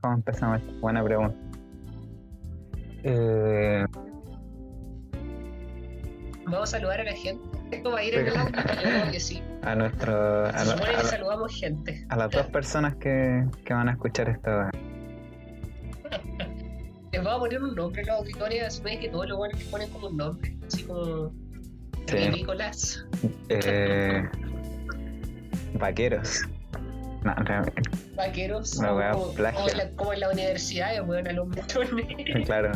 ¿Cómo empezamos? Buena pregunta. Eh, Vamos a saludar a la gente. Esto va a ir en el audio, creo que sí. a nuestro. A, Se supone que saludamos gente. a las dos personas que, que van a escuchar esta. Les vamos a poner un nombre a los auditores, supone que todos los buenos que ponen como un nombre. Así como. Sí. Nicolás. Eh, vaqueros. No, Vaqueros. La wea como, plagio. como en la, como en la universidad, weón, a los montones. claro.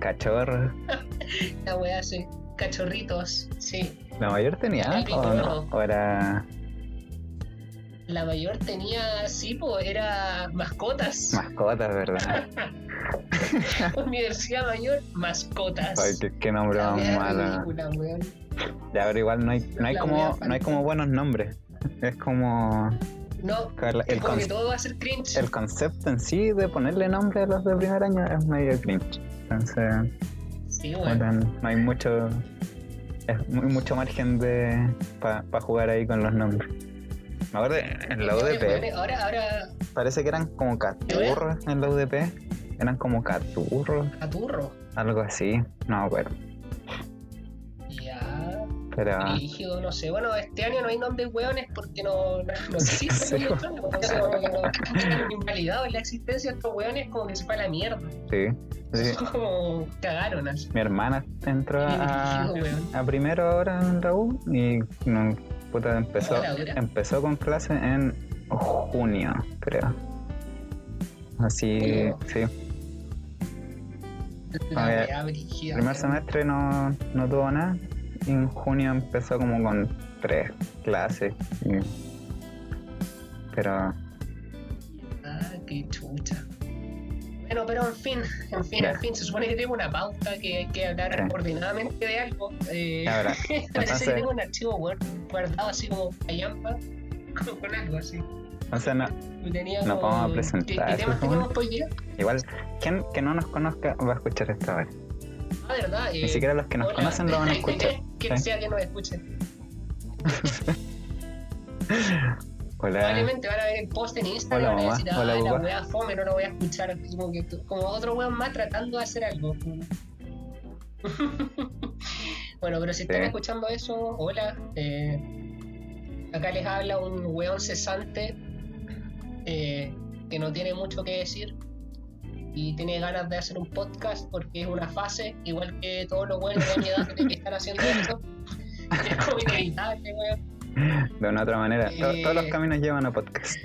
Cachorro. La wea hace. Cachorritos, sí. ¿La mayor tenía El o no? pitorro. ¿O era La mayor tenía, sí, pues era mascotas. mascotas, verdad? Universidad mayor, mascotas. Ay, qué, qué nombre La más malo. Ya, pero igual no hay, no hay La como no hay como buenos nombres. Es como No, el, es como que con- todo va a ser cringe. el concepto en sí de ponerle nombre a los de primer año es medio cringe. Entonces, Sí, weón. bueno, no hay mucho es muy, mucho margen de para jugar ahí con los nombres. Me acuerdo en la UDP Ahora, ahora, parece que eran como caturros en la UDP. Eran como caturros, Aturro. algo así. No me acuerdo. Pero rígido, no sé. Bueno, este año no hay nombres weones porque no, no, no existen Sí. los no quedan invalidados la existencia de estos weones, como que se fue a la mierda. sí, sí. Como cagaron así. Mi hermana entró a, a primero ahora en la U y no, puta, empezó, empezó con clase en junio, creo. Así, sí. Ver, wea brígida, Primer semestre no, no tuvo nada en junio empezó como con tres clases. y- Pero Ah, qué chucha. Bueno, pero en fin, en fin, Ya. en fin, se supone que tengo una pauta que hay que hablar Sí. ordenadamente de algo. Eh, ahora, parece entonces- que tengo un archivo Word guardado así como callampa, con, con algo así. o sea, no, Nos vamos a presentar, ¿Qué, qué temas igual, quien que no nos conozca va a escuchar esta vez. Ah, verdad. Ni siquiera los que nos hola. conocen lo van a escuchar. Quien ¿sí? sea que nos escuche. Hola. Probablemente van a ver el post en Instagram Hola, y van a decir, ah, Hola, la papá". wea fome, no lo voy a escuchar. Como, que, como otro weón más tratando de hacer algo. bueno, pero si están Sí. escuchando eso, hola. eh, acá les habla un weón cesante eh, que no tiene mucho que decir y tiene ganas de hacer un podcast porque es una fase, igual que todos los weones de mi edad que están haciendo esto. Es como inevitable, weón. De una otra manera, to- Eh, todos los caminos llevan a podcast.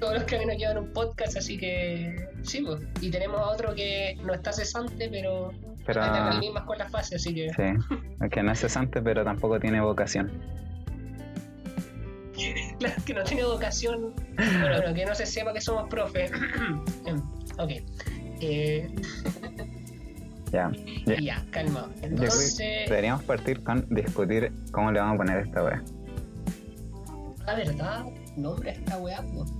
todos los caminos llevan un podcast, así que sí, pues. Y tenemos a otro que no está cesante, pero Pero está en las mismas con la fase, así que sí, que no es cesante, pero tampoco tiene vocación. Claro que no tiene vocación. Bueno, bueno, que no se sepa que somos profe. ok. Eh, Ya. Ya. ya, calma. Entonces, deberíamos partir con discutir cómo le vamos a poner esta wea. la verdad, nombre a esta weá, pues.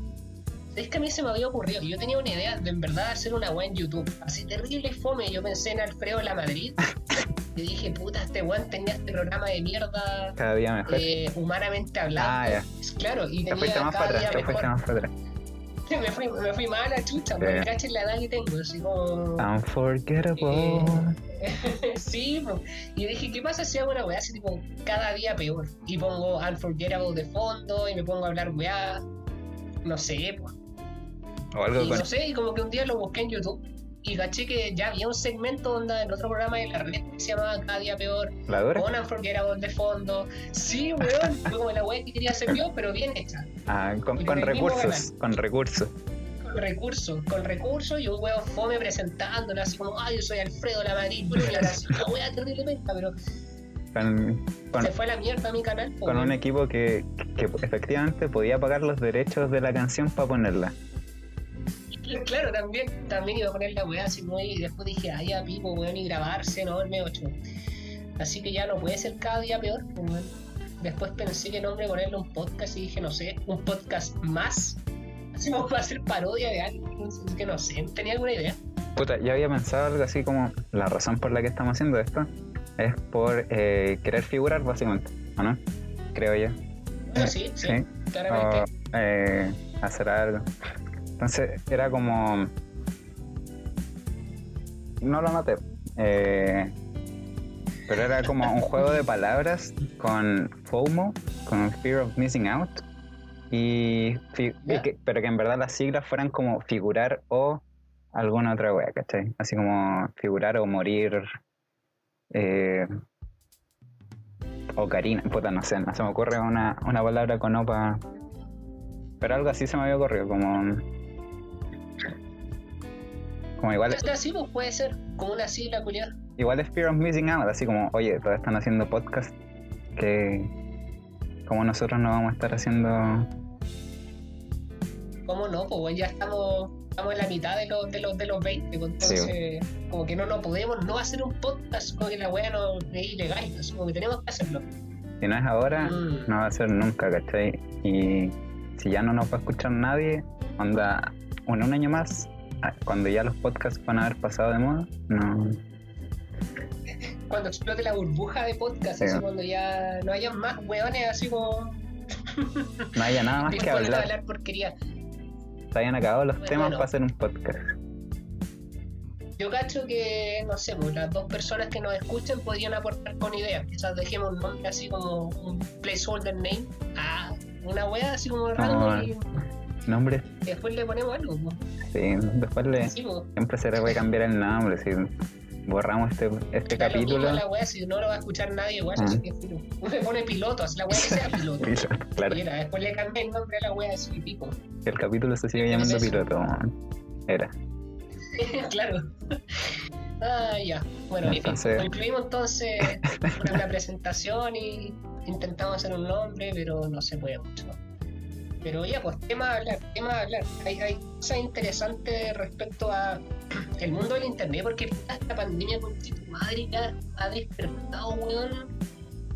Es que a mí se me había ocurrido, yo tenía una idea de en verdad hacer una weá en YouTube, así terrible fome, yo pensé en Alfredo La Madrid, y dije, puta, este weón tenía este programa de mierda Cada día mejor. eh, humanamente hablando. Ah, ya. Claro, y te tenía más cada para día atrás, te mejor. más para atrás. me, fui, me fui mal a chucha, porque Sí. cachen la edad que tengo, así como... Unforgettable. sí, po. y dije, ¿qué pasa si hago una weá así tipo cada día peor? Y pongo Unforgettable de fondo y me pongo a hablar weá, no sé, pues. O algo Y con. no sé, y como que un día lo busqué en YouTube y caché que ya había un segmento donde en otro programa de la red que se llamaba Cada día peor, ¿La dura? con Unforgettable de fondo. Sí, weón, fue como la weá que quería hacer yo, pero bien hecha. Ah, con, y recursos. Con recursos. Con recursos, con recursos y un weón fome presentándola así como, ay, yo soy Alfredo la Madrid, así una weá terrible penca, pero Con, con, se fue a la mierda mi canal. con un equipo que, que efectivamente podía pagar los derechos de la canción para ponerla. Claro, también, también iba a poner la weá así muy. Y después dije, ay, ya pico, weón, y grabarse, no, el medio ocho. Así que ya no puede ser cada día peor, pues, weón. Después pensé que nombre ponerle un podcast y dije, no sé, un podcast más. Así como para hacer parodia de algo. Así que no sé, tenía alguna idea. Puta, yo había pensado algo así como la razón por la que estamos haciendo esto es por eh, querer figurar básicamente, ¿o no? Creo yo. Bueno, sí, sí, Sí. claramente. O eh, hacer algo. Entonces era como. No lo noté. Eh, pero era como un juego de palabras con FOMO, con Fear of Missing Out. Y, que- pero que en verdad las siglas fueran como figurar o alguna otra wea, ¿cachai? Así como figurar o morir. eh, o Karina, puta, no sé, no se me ocurre una, una palabra con OPA. Pero algo así se me había ocurrido, como. Como igual, Esta sí, pues puede ser como una sigla culiada. igual es Fear of Missing Out, así como, oye, todos están haciendo podcast que. Como nosotros no vamos a estar haciendo. ¿Cómo no? Pues bueno, ya estamos, estamos en la mitad de los, de los, de los 20, pues, entonces como que no, no podemos no hacer un podcast como que la wea no es ilegal, así como que tenemos que hacerlo. Si no es ahora, Mm. no va a ser nunca, ¿cachai? Y si ya no nos va a escuchar nadie, onda, en un año más, cuando ya los podcasts van a haber pasado de moda, no. Cuando explote la burbuja de podcast, Sí. así cuando ya no haya más weones así como No haya nada más que a hablar. hablar porquería. Se hayan acabado los Bueno, temas bueno. para hacer un podcast. Yo cacho que, no sé, pues las dos personas que nos escuchen podrían aportar con ideas. Quizás dejemos un nombre así como un placeholder name a una wea así como random y Nombre, después le ponemos algo. sí, después le, Sí, siempre se le puede cambiar el nombre, si borramos este, este lo capítulo. la wea, si no lo va a escuchar nadie igual, Ah. Uno le pone piloto, así la wea que sea piloto. claro, Y era, después le cambié el nombre a la wea así pico. el capítulo se sigue ¿Qué es llamando piloto. Era. claro. Ah, ya. Bueno, en fin, Entonces- concluimos entonces la presentación y intentamos hacer un nombre, pero no se puede mucho. Pero ya, pues tema a hablar, tema a hablar. Hay, hay cosas interesantes respecto a el mundo del internet, porque esta pandemia con tu madre ya ha despertado, weón,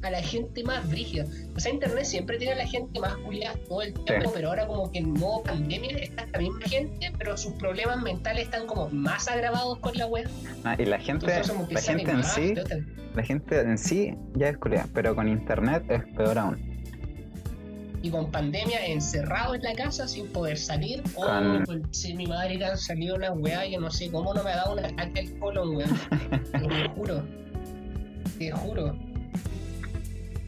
a la gente más brígida. O sea, internet siempre tiene a la gente más culiada todo el tiempo, pero ahora como que en modo pandemia está esta misma gente, pero sus problemas mentales están como más agravados con la web. Ah, y la gente, Entonces la gente en más, sí, la gente en sí ya es culiada, pero con internet es peor aún. Y con pandemia encerrado en la casa sin poder salir. O si mi madre le han salido una weá, yo no sé cómo no me ha dado un ataque al colon, weón. Te juro. Te juro.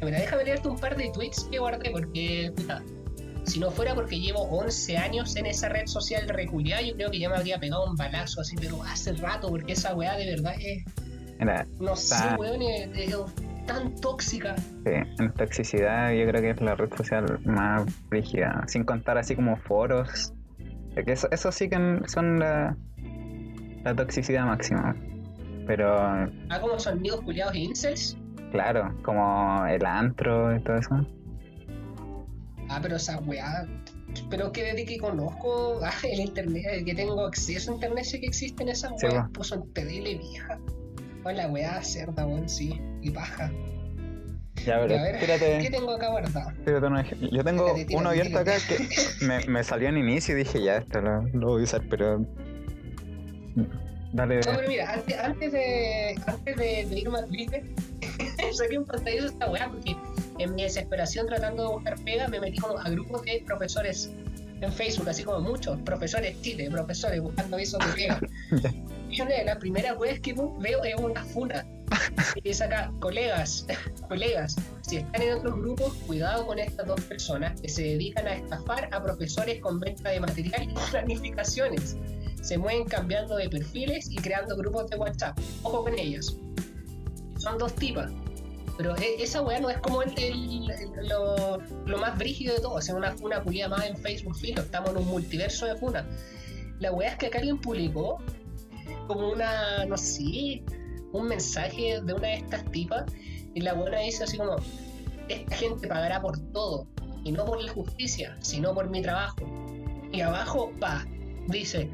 Mira, déjame leerte un par de tweets que guardé porque, puta, si no fuera porque llevo 11 años en esa red social reculiada, yo creo que ya me habría pegado un balazo así, pero hace rato, porque esa weá de verdad es, Mira, no sé, weón, es, es tan tóxica. sí, en toxicidad yo creo que es la red social más rígida, sin contar así como foros. Eso, eso sí que son la, la toxicidad máxima. Pero Ah, como son amigos culiados e incels. claro, como el antro y todo eso. Ah, pero esa weá. Pero que desde que conozco ah, el internet, desde que tengo acceso a internet, sé que existen esas weas. po. Puso en tele vieja. La weá cerda, weón, sí. Y paja. Ya, pero a ver, ¿qué tengo acá guardado? tírate un ej- Yo tengo Tírate, tírate, uno abierto acá que me, me salió en inicio y dije, ya, esto lo, lo voy a usar, pero... Dale, No, pero mira, antes, antes de antes de, de irme a Twitter, saqué un pantallazo de esta weá porque en mi desesperación tratando de buscar pega me metí como a grupos de profesores en Facebook, así como muchos, profesores Chile, profesores buscando avisos de pega. Las primeras weas que veo es una funa. Dice acá, colegas, colegas, si están en otros grupos, cuidado con estas dos personas que se dedican a estafar a profesores con venta de material y planificaciones se mueven cambiando de perfiles y creando grupos de WhatsApp. Ojo con ellas. Son dos tipas. Pero e- esa weá no es como el, el- el- lo, lo más brígido de todo. Sea, una funa publicada más en Facebook, filo. Estamos en un multiverso de funa. La weá es que acá alguien publicó como una, no sé, un mensaje de una de estas tipas. Y la buena dice así como: Esta gente pagará por todo. Y no por la justicia, sino por mi trabajo. Y abajo, pa, dice: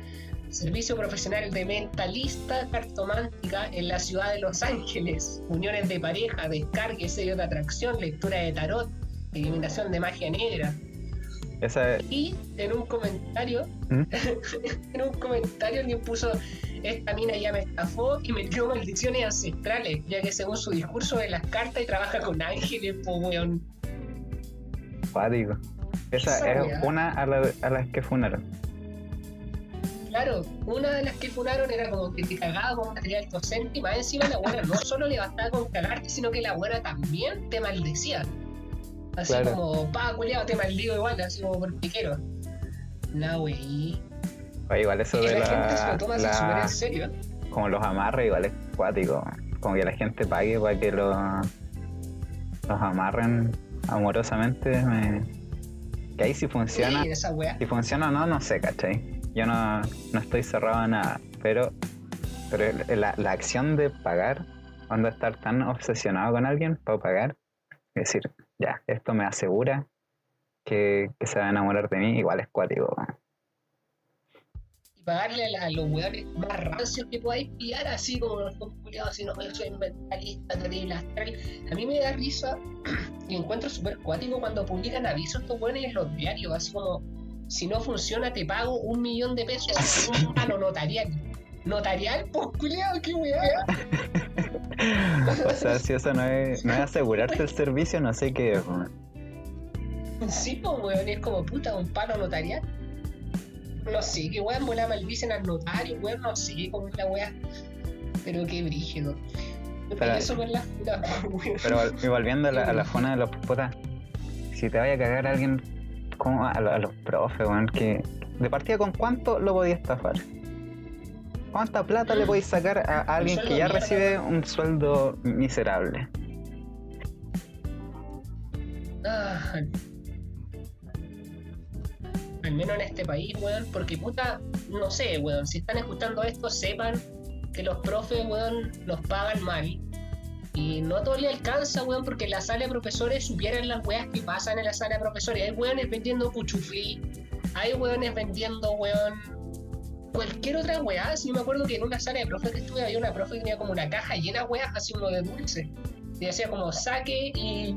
Servicio profesional de mentalista cartomántica en la ciudad de Los Ángeles. Uniones de pareja, descargue, sello de atracción, lectura de tarot, eliminación de magia negra. esa, Y en un comentario, ¿Mm? en un comentario alguien puso, esta mina ya me estafó y me dio maldiciones ancestrales, ya que según su discurso de las cartas y trabaja con ángeles, po weón. cuático. Esa es una a, la- a las que funaron. Claro, una de las que funaron era como que te cagaba con material docente y más encima la buena no solo le bastaba con cagarte, sino que la buena también te maldecía. Así Claro. como, pa, culiado, te maldigo igual, así como porque quiero. No, wey. Oye, igual eso Y de la, gente se la, lo toma la- en serio. como los amarres, igual es cuático. Como que la gente pague para que los, los amarren amorosamente. Me... Que ahí si funciona, Sí, esa si funciona o no, no sé, ¿cachai? Yo no, no estoy cerrado a nada, pero, pero la, la acción de pagar, cuando estar tan obsesionado con alguien para pagar, es decir, ya, esto me asegura que, que se va a enamorar de mí, igual es cuático. Pagarle a, los weones más rancios que podáis pillar, así como los culiados, así no, yo soy mentalista, terrible, astral. A mí me da risa y encuentro súper cuático cuando publican avisos estos weones en los diarios, así como, si no funciona te pago un millón de pesos, un palo notarial. ¿Notarial? Pues culiado, qué weá. O sea, si eso no es, no es asegurarte el servicio, no sé qué es. Sí, pues weón, es como puta, un palo notarial. No sé, qué weón, la maldicen al notario, weón, no sé cómo es la weá. Pero qué brígido. Pero- eso con la. Pero y volviendo a la, a la funa de los putas, si te vaya a cagar a alguien, como a, lo- a los profes, weón, que de partida con cuánto lo podías estafar. ¿Cuánta plata le podéis sacar a, alguien que ya mierda, recibe un sueldo miserable? Ah, al menos en este país, weón, porque puta, no sé, weón, si están escuchando esto, sepan que los profes, weón, los pagan mal. Y no a todos les alcanza, weón, porque en la sala de profesores supieran las weas que pasan en la sala de profesores. Hay weones vendiendo cuchuflí, hay weones vendiendo, weón, cualquier otra weá. Si yo me acuerdo que en una sala de profes que estuve había una profe que tenía como una caja llena de weas, así uno de dulce. Y hacía como saque y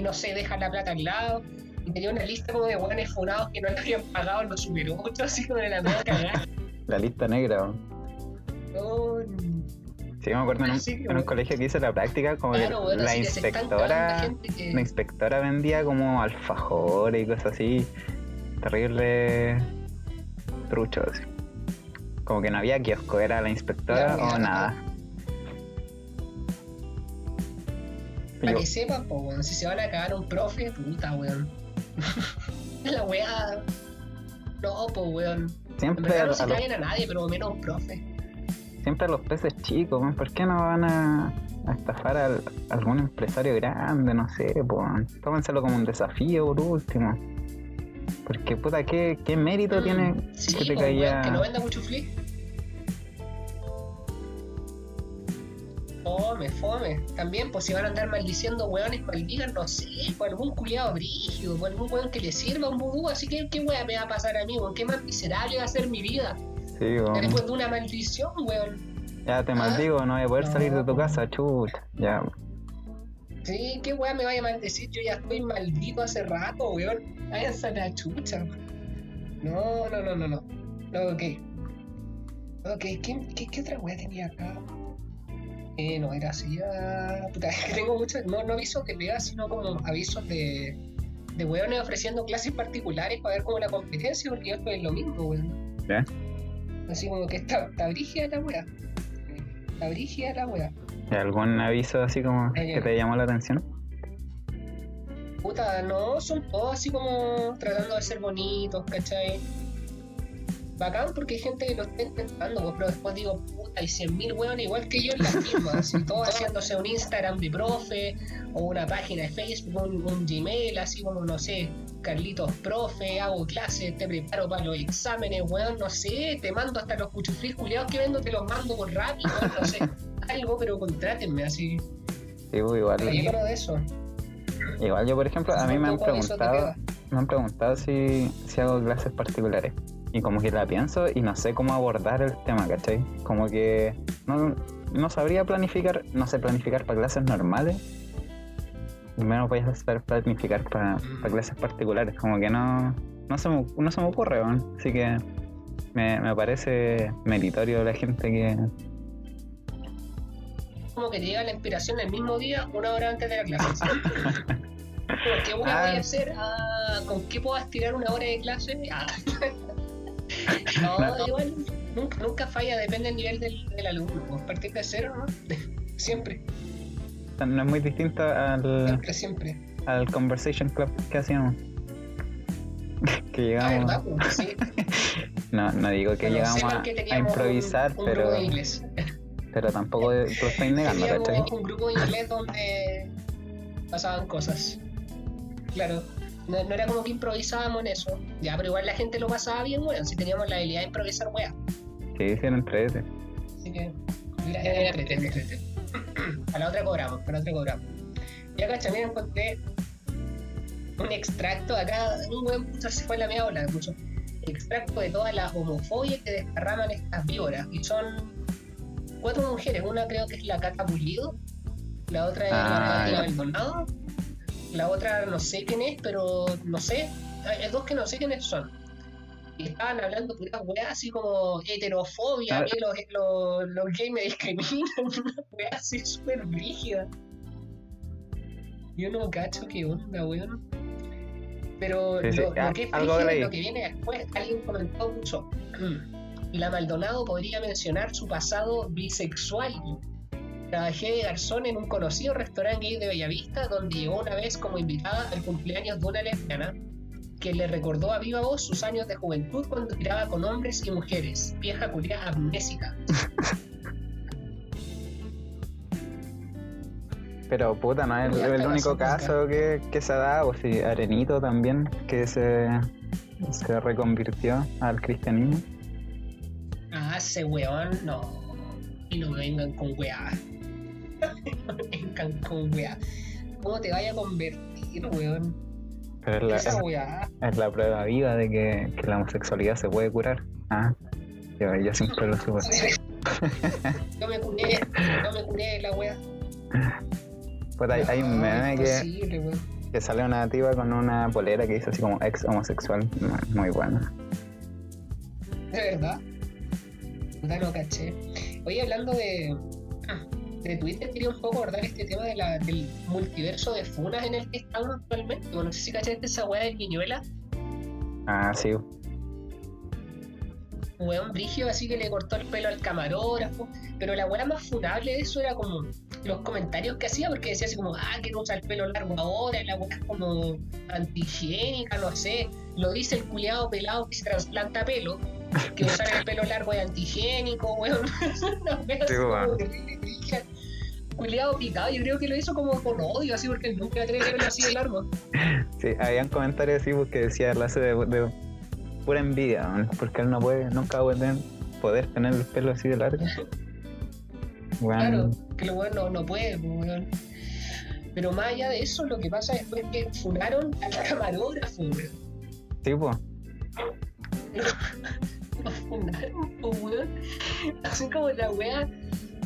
no sé, deja la plata al lado. Y tenía una lista como de weones funados que no le habían pagado los super 8, así como de la cagada. La lista negra. No, Sí, me acuerdo en un, en colegio que hice la práctica, como claro, que weón, la inspectora, que- la inspectora vendía como alfajores y cosas así, terrible trucho, así. Como que no había kiosco, era la inspectora o nada. Para Yo- que sepan, po, weón, si se van a cagar un profe, puta, weón. La weá. No, po, weón. En siempre, a, no se caguen a nadie, pero menos un profe. siempre a los peces chicos, weón, ¿por qué no van a, a estafar a, algún empresario grande? No sé, pues. Tómenselo como un desafío por último. Porque puta, ¿qué, qué mérito Mm, tiene sí, que te po, weón, caía? que no venda mucho flip. Fome, fome. También, pues si van a andar maldiciendo weones, maldigan, no sé, por algún culiado brígido, por algún weón que le sirva un vudú, así que qué weá me va a pasar a mí, weón, qué más miserable va a ser mi vida. Sí, weón. Después de una maldición, weón. Ya te Ah, maldigo, no voy a poder no. salir de tu casa, chucha. Ya, Sí, qué weá me vaya a maldecir, yo ya estoy maldito hace rato, weón. Váyanse a la chucha. No, no, no, no, no. No, ok. Ok, ¿qué, qué, qué otra weá tenía acá? Eh, no, era así, ya... Puta, es que tengo muchos, no, no avisos de pega, sino como avisos de, de weones ofreciendo clases particulares para ver como la competencia, porque estoy en lo mismo, weón. Así como que está, está brígida la weá. Está brígida la weá. ¿Y ¿algún aviso así como Ah, que te llamó la atención? Puta, no, son todos así como tratando de ser bonitos, ¿cachai? Bacán porque hay gente que lo está intentando, pues, pero después digo, puta, hay 100.000 weones igual que yo en las mismas, así todos haciéndose un Instagram de profe, o una página de Facebook, un, un Gmail, así como, no sé, Carlitos profe, hago clases, te preparo para los exámenes, weón, no sé, te mando hasta los cuchuflis culiados que vendo, te los mando por rápido, no sé, algo, pero contrátenme, así, Sí, pues, igual, lleno de eso. igual yo, por ejemplo, a mí me han preguntado, me han preguntado si, si hago clases particulares. Y como que la pienso y no sé cómo abordar el tema, ¿cachai? Como que no, no sabría planificar, no sé planificar para clases normales. Y menos voy a saber planificar para clases particulares. Como que no, no, se, me, no se me ocurre, weón. Así que me, me parece meritorio la gente que, como que te llega la inspiración el mismo día, una hora antes de la clase. ¿Qué voy a Ah. voy a hacer? Ah, ¿Con qué puedo estirar una hora de clase? Ah. No, No. igual nunca, nunca falla, depende del nivel del, del alumno. Pues partir de cero, ¿no? siempre, No es muy distinto al, siempre, siempre. al Conversation Club que hacíamos. que Ah, llegamos. Pues, sí. No, no digo que llegamos a, que a teníamos improvisar, un, un pero, grupo de inglés. pero tampoco lo estoy negando, ¿cachai? Un grupo de inglés donde pasaban cosas. Claro. No, no era como que improvisábamos en eso. Ya, pero igual la gente lo pasaba bien, weón. Si teníamos la habilidad de improvisar, weón. Sí, hicieron tres. Así que. Mira, era entrete, era entrete. A la otra cobramos, a la otra cobramos. Y acá también encontré un extracto acá, un buen puta se fue en la media ola, mucho. Extracto de toda la homofobia que desparraman estas víboras. Y son cuatro mujeres. Una creo que es la Caca Pulido, la otra es Ah, la, la Maldonado, la otra no sé quién es, pero no sé. Hay dos que no sé quiénes son. Y estaban hablando puras weas así como heterofobia, Ah. que los, los, los gays me discriminan, una wea así súper rígida. Yo no cacho qué onda, weón. Pero Sí, sí, lo, ah, lo que es lo que viene después, alguien comentó mucho. La Maldonado podría mencionar su pasado bisexual. Trabajé de garzón en un conocido restaurante gay de Bellavista, donde llegó una vez como invitada al cumpleaños de una lesbiana que le recordó a viva voz sus años de juventud cuando tiraba con hombres y mujeres. Vieja culia amnésica. Pero puta, no es el, único caso que, que se ha dado. Sí, Arenito también, que se, se reconvirtió al cristianismo. Ah, ese weón, no. Y no me vengan con weá. No vengan con weá. ¿Cómo te vaya a convertir, weón? Pero es la, Esa es, weá. es la prueba viva de que, que la homosexualidad se puede curar. Ah, yo, yo siempre lo supe. Yo me curé, yo me curé la weá. Pues hay, hay un No, meme que, weón. que sale una nativa con una polera que dice así como ex homosexual. Muy- bueno. De verdad. No caché. Oye, hablando de, de Twitter, quería un poco abordar este tema de la, del multiverso de funas en el que estamos actualmente. Bueno, no sé si cachaste esa weá de Quiñuela. Ah, sí. Un weón brigio así que le cortó el pelo al camarógrafo. Pero la weá más funable de eso era como los comentarios que hacía, porque decía así como, ah, que no usa el pelo largo ahora, la weá es como antihigiénica, no sé. Lo dice el culiado pelado que se trasplanta pelo, que usar el pelo largo es antihigiénico, weón. Sí. Culiado picado, yo creo que lo hizo como con odio, así porque él nunca tiene pelo así de largo. Sí, habían comentarios así porque decía la hace de, de pura envidia, man, porque él no puede, nunca va a poder tener el pelo así de largo. Claro, que lo weón no, no puede, pues, weón. Pero más allá de eso, lo que pasa después es que funaron al camarógrafo, weón. tipo, Lo funaron, pues, weón. Así como la wea,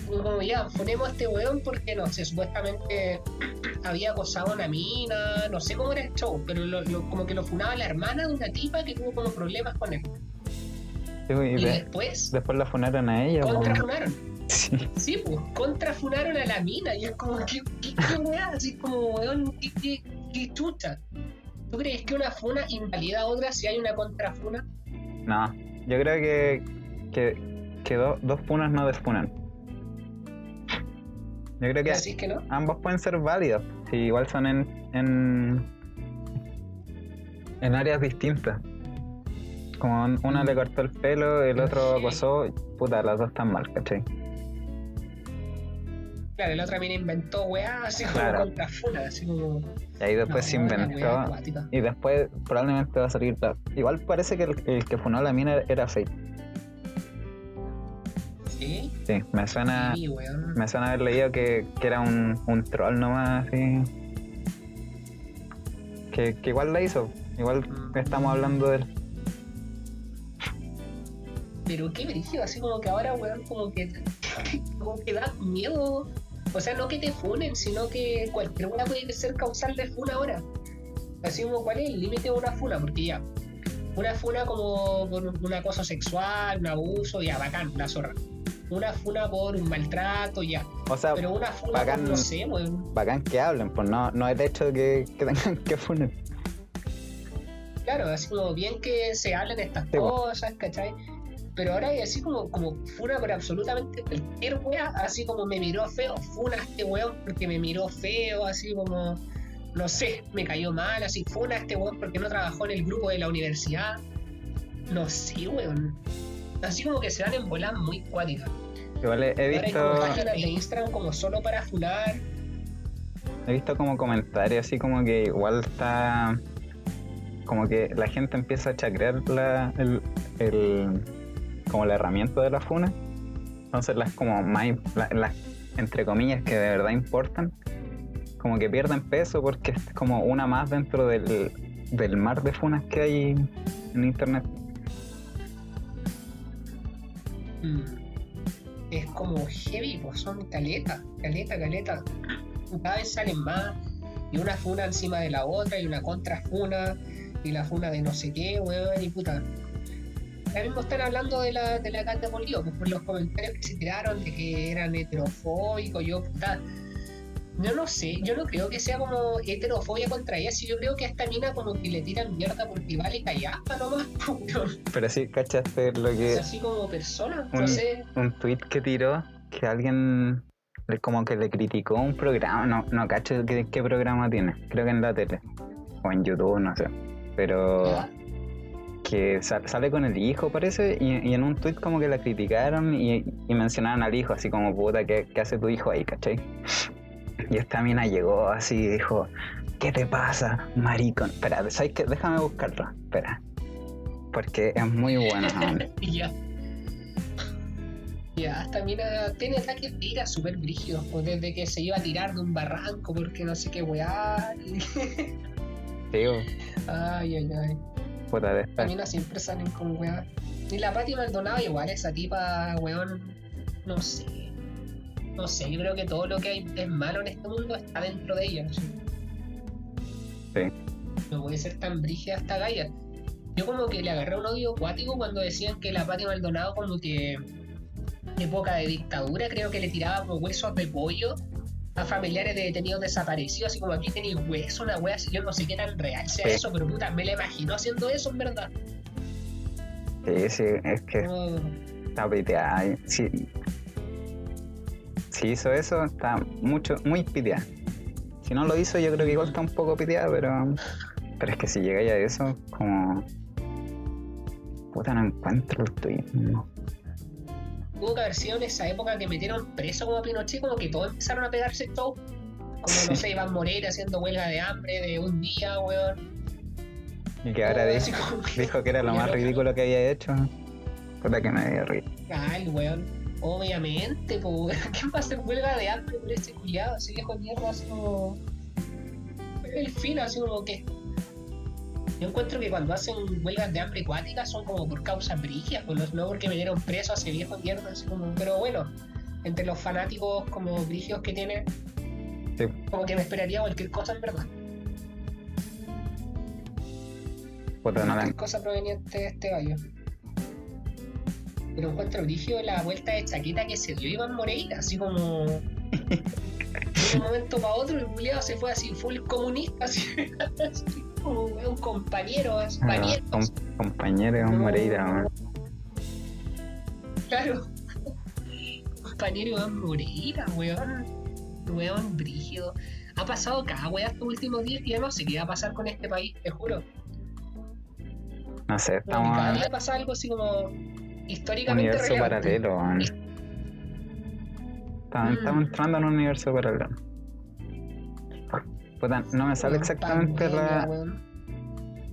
como ya, funemos a este weón porque no sé, supuestamente había acosado a una mina, no sé cómo era el show, pero lo- lo- como que lo funaba la hermana de una tipa que tuvo como problemas con él. y Y de- después, después la funaron a ella. contrafunaron. Sí, Sí, pues, contrafunaron a la mina y es como, ¿qué, qué, qué weá? Así como, weón, ¿qué, qué, qué chucha? ¿Tú crees que una funa invalida a otra si hay una contrafuna? No, yo creo que, que, que do- dos funas no desfunan. Yo creo que Así que no. ambos pueden ser válidos, si igual son en, en, en áreas distintas. Como un- una le cortó el pelo, el otro acosó, puta, las dos están mal, ¿cachai? Claro, la otra mina inventó weá, así como Claro. contrafuna, así como. Y ahí después se no, inventó. Y después probablemente va a salir. la- Igual parece que el, el que funó a la mina era fake. Sí, Sí, me suena. sí. Me suena haber leído que, que era un, un troll nomás, así. Que, que igual la hizo. Igual Mm. estamos hablando de él. Pero qué brígido, así como que ahora, weón, como que, como que da miedo. O sea, no que te funen, sino que cualquier weá puede ser causal de funa ahora. Así como, ¿cuál es el límite de una funa? Porque ya, una funa como por un acoso sexual, un abuso, ya, bacán, la zorra. Una funa por un maltrato, ya. O sea, Pero una funa bacán. por, no sé, weón. bacán que hablen, pues no, no hecho de que, que tengan que funar. Claro, así como bien que se hablen estas Sí, bueno. cosas, ¿cachai? Pero ahora es así como, como funa por absolutamente cualquier wea, así como me miró feo, funa este weón porque me miró feo, así como, no sé, me cayó mal, así funa este weón porque no trabajó en el grupo de la universidad. No sé, weón. Así como que se van en volar muy cuáticas. Igual he, he Ahora hay como visto, páginas de Instagram como solo para funar. he visto como comentarios así como que igual está como que la gente empieza a chacrear la, el, el- como la herramienta de la funa. Entonces las como más las entre comillas que de verdad importan, como que pierden peso porque es como una más dentro del, del mar de funas que hay en internet. Mm. Es como heavy, pues son caleta, caleta, caleta. Cada vez salen más. Y una funa encima de la otra, y una contra funa, y la funa de no sé qué, weón, y puta. Ahora mismo están hablando de la, de la Cata Bolívar, pues por los comentarios que se tiraron de que eran heterofóbicos, yo, puta. No sé, yo no creo que sea como heterofobia contra ella, si yo creo que a esta mina como que le tiran mierda porque vale callaspa nomás, pues. Pero sí, ¿cachaste lo Es que así como persona, no sé. un tweet que tiró que alguien como que le criticó un programa, no, no cacho qué, qué programa tiene, creo que en la tele o en YouTube, no sé, pero Ya. Que sa- sale con el hijo parece y, y en un tweet como que la criticaron y, y mencionaron al hijo así como puta, ¿qué, qué hace tu hijo ahí, cachai? Y esta mina llegó así y dijo, ¿qué te pasa, maricón? Espera, ¿sabes qué? Déjame buscarlo, espera. Porque es muy. Y ya. Ya, esta mina tiene ataques de ira súper brígidos, pues, desde que se iba a tirar de un barranco porque no sé qué weá. Digo, Ay, ay, ay. Puta de Esta mina siempre salen con weá. Y la Pati Maldonado igual, esa tipa, weón, no sé. No sé, yo creo que todo lo que hay es malo en este mundo está dentro de ella. ¿no? Sí. No puede ser tan brígida esta galla. Yo como que le agarré un odio acuático cuando decían que la Pati Maldonado como que en época de dictadura creo que le tiraba como huesos de pollo a familiares de detenidos desaparecidos, así como aquí tenéis hueso, una wea así, yo no sé qué tan real sea Sí. eso, pero puta, me la imagino haciendo eso en verdad. Sí, sí, es que está piteada. Si, si hizo eso, está mucho, muy piteada. Si no lo hizo, yo creo que igual está un poco piteada, pero. Pero es que si llega ya a eso, como. Puta, no encuentro el tweet. Tuvo que haber sido en esa época que metieron preso como a Pinochet, como que todos empezaron a pegarse todo. Como no sé, Iván Moreira haciendo huelga de hambre de un día, weón. Y que ahora dijo, dijo que era lo más ridículo que había hecho. Puta que me dio risa. Ay, weón. Obviamente, pues. ¿Quién va a hacer huelga de hambre por ese culiado? Ese viejo mierda, así como. El fin, así como que. Yo encuentro que cuando hacen huelgas de hambre acuáticas son como por causas brígidas, pues, no porque metieron preso a ese viejo mierda, así como. Pero bueno, entre los fanáticos como brígidos que tiene, Sí. como que me esperaría cualquier cosa en verdad. No la Cualquier cosa proveniente de este gallo. Pero encuentro brígido la vuelta de chaqueta que se dio Iván Moreira, así como. De un momento para otro, el culiado se fue así, full comunista, así, así un compañero, así, Ah, parientes. com- compañero de un No. Moreira, man. Claro. Compañero Iván Moreira, weón. Weón brígido. Ha pasado cada weá estos últimos días y ya no sé qué va a pasar con este país, te juro. No sé, que cada estamos día pasa algo así como históricamente universo relevante. paralelo, man. Estamos, Mm. estamos entrando en un universo paralelo. Puta, no me sale exactamente la,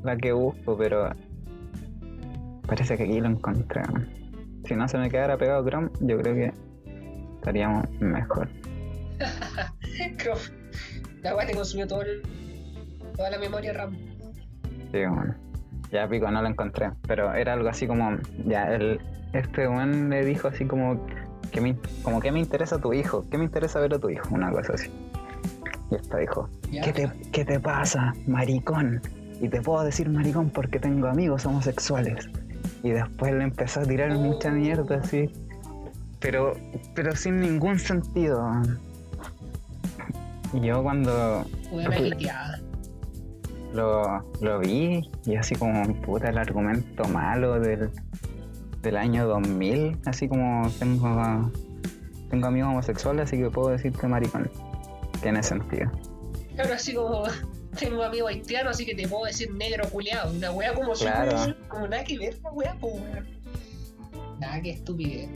la que busco, pero parece que aquí lo encontré. Si no se me quedara pegado Chrome, yo creo que estaríamos mejor. Creo- La weá te consumió todo el- toda la memoria RAM. Sí, bueno. Ya pico, no lo encontré. Pero era algo así como, ya, el, este weón le dijo así como que me, como que me interesa tu hijo, ¿qué me interesa ver a tu hijo? Una cosa así. Y esta dijo. ¿Qué te, ¿Qué te pasa, maricón? Y te puedo decir maricón porque tengo amigos homosexuales. Y después le empezó a tirar Oh. mucha mierda así. Pero, pero sin ningún sentido. Y yo cuando lo, lo vi, y así como puta el argumento malo del, del año 2000, así como tengo, tengo amigos homosexuales, así que puedo decirte maricón. Tiene sentido. Claro, así como tengo amigos haitianos, así que te puedo decir negro culeado. Una wea como claro. como nada que ver la wea, pues Nada, que estupidez.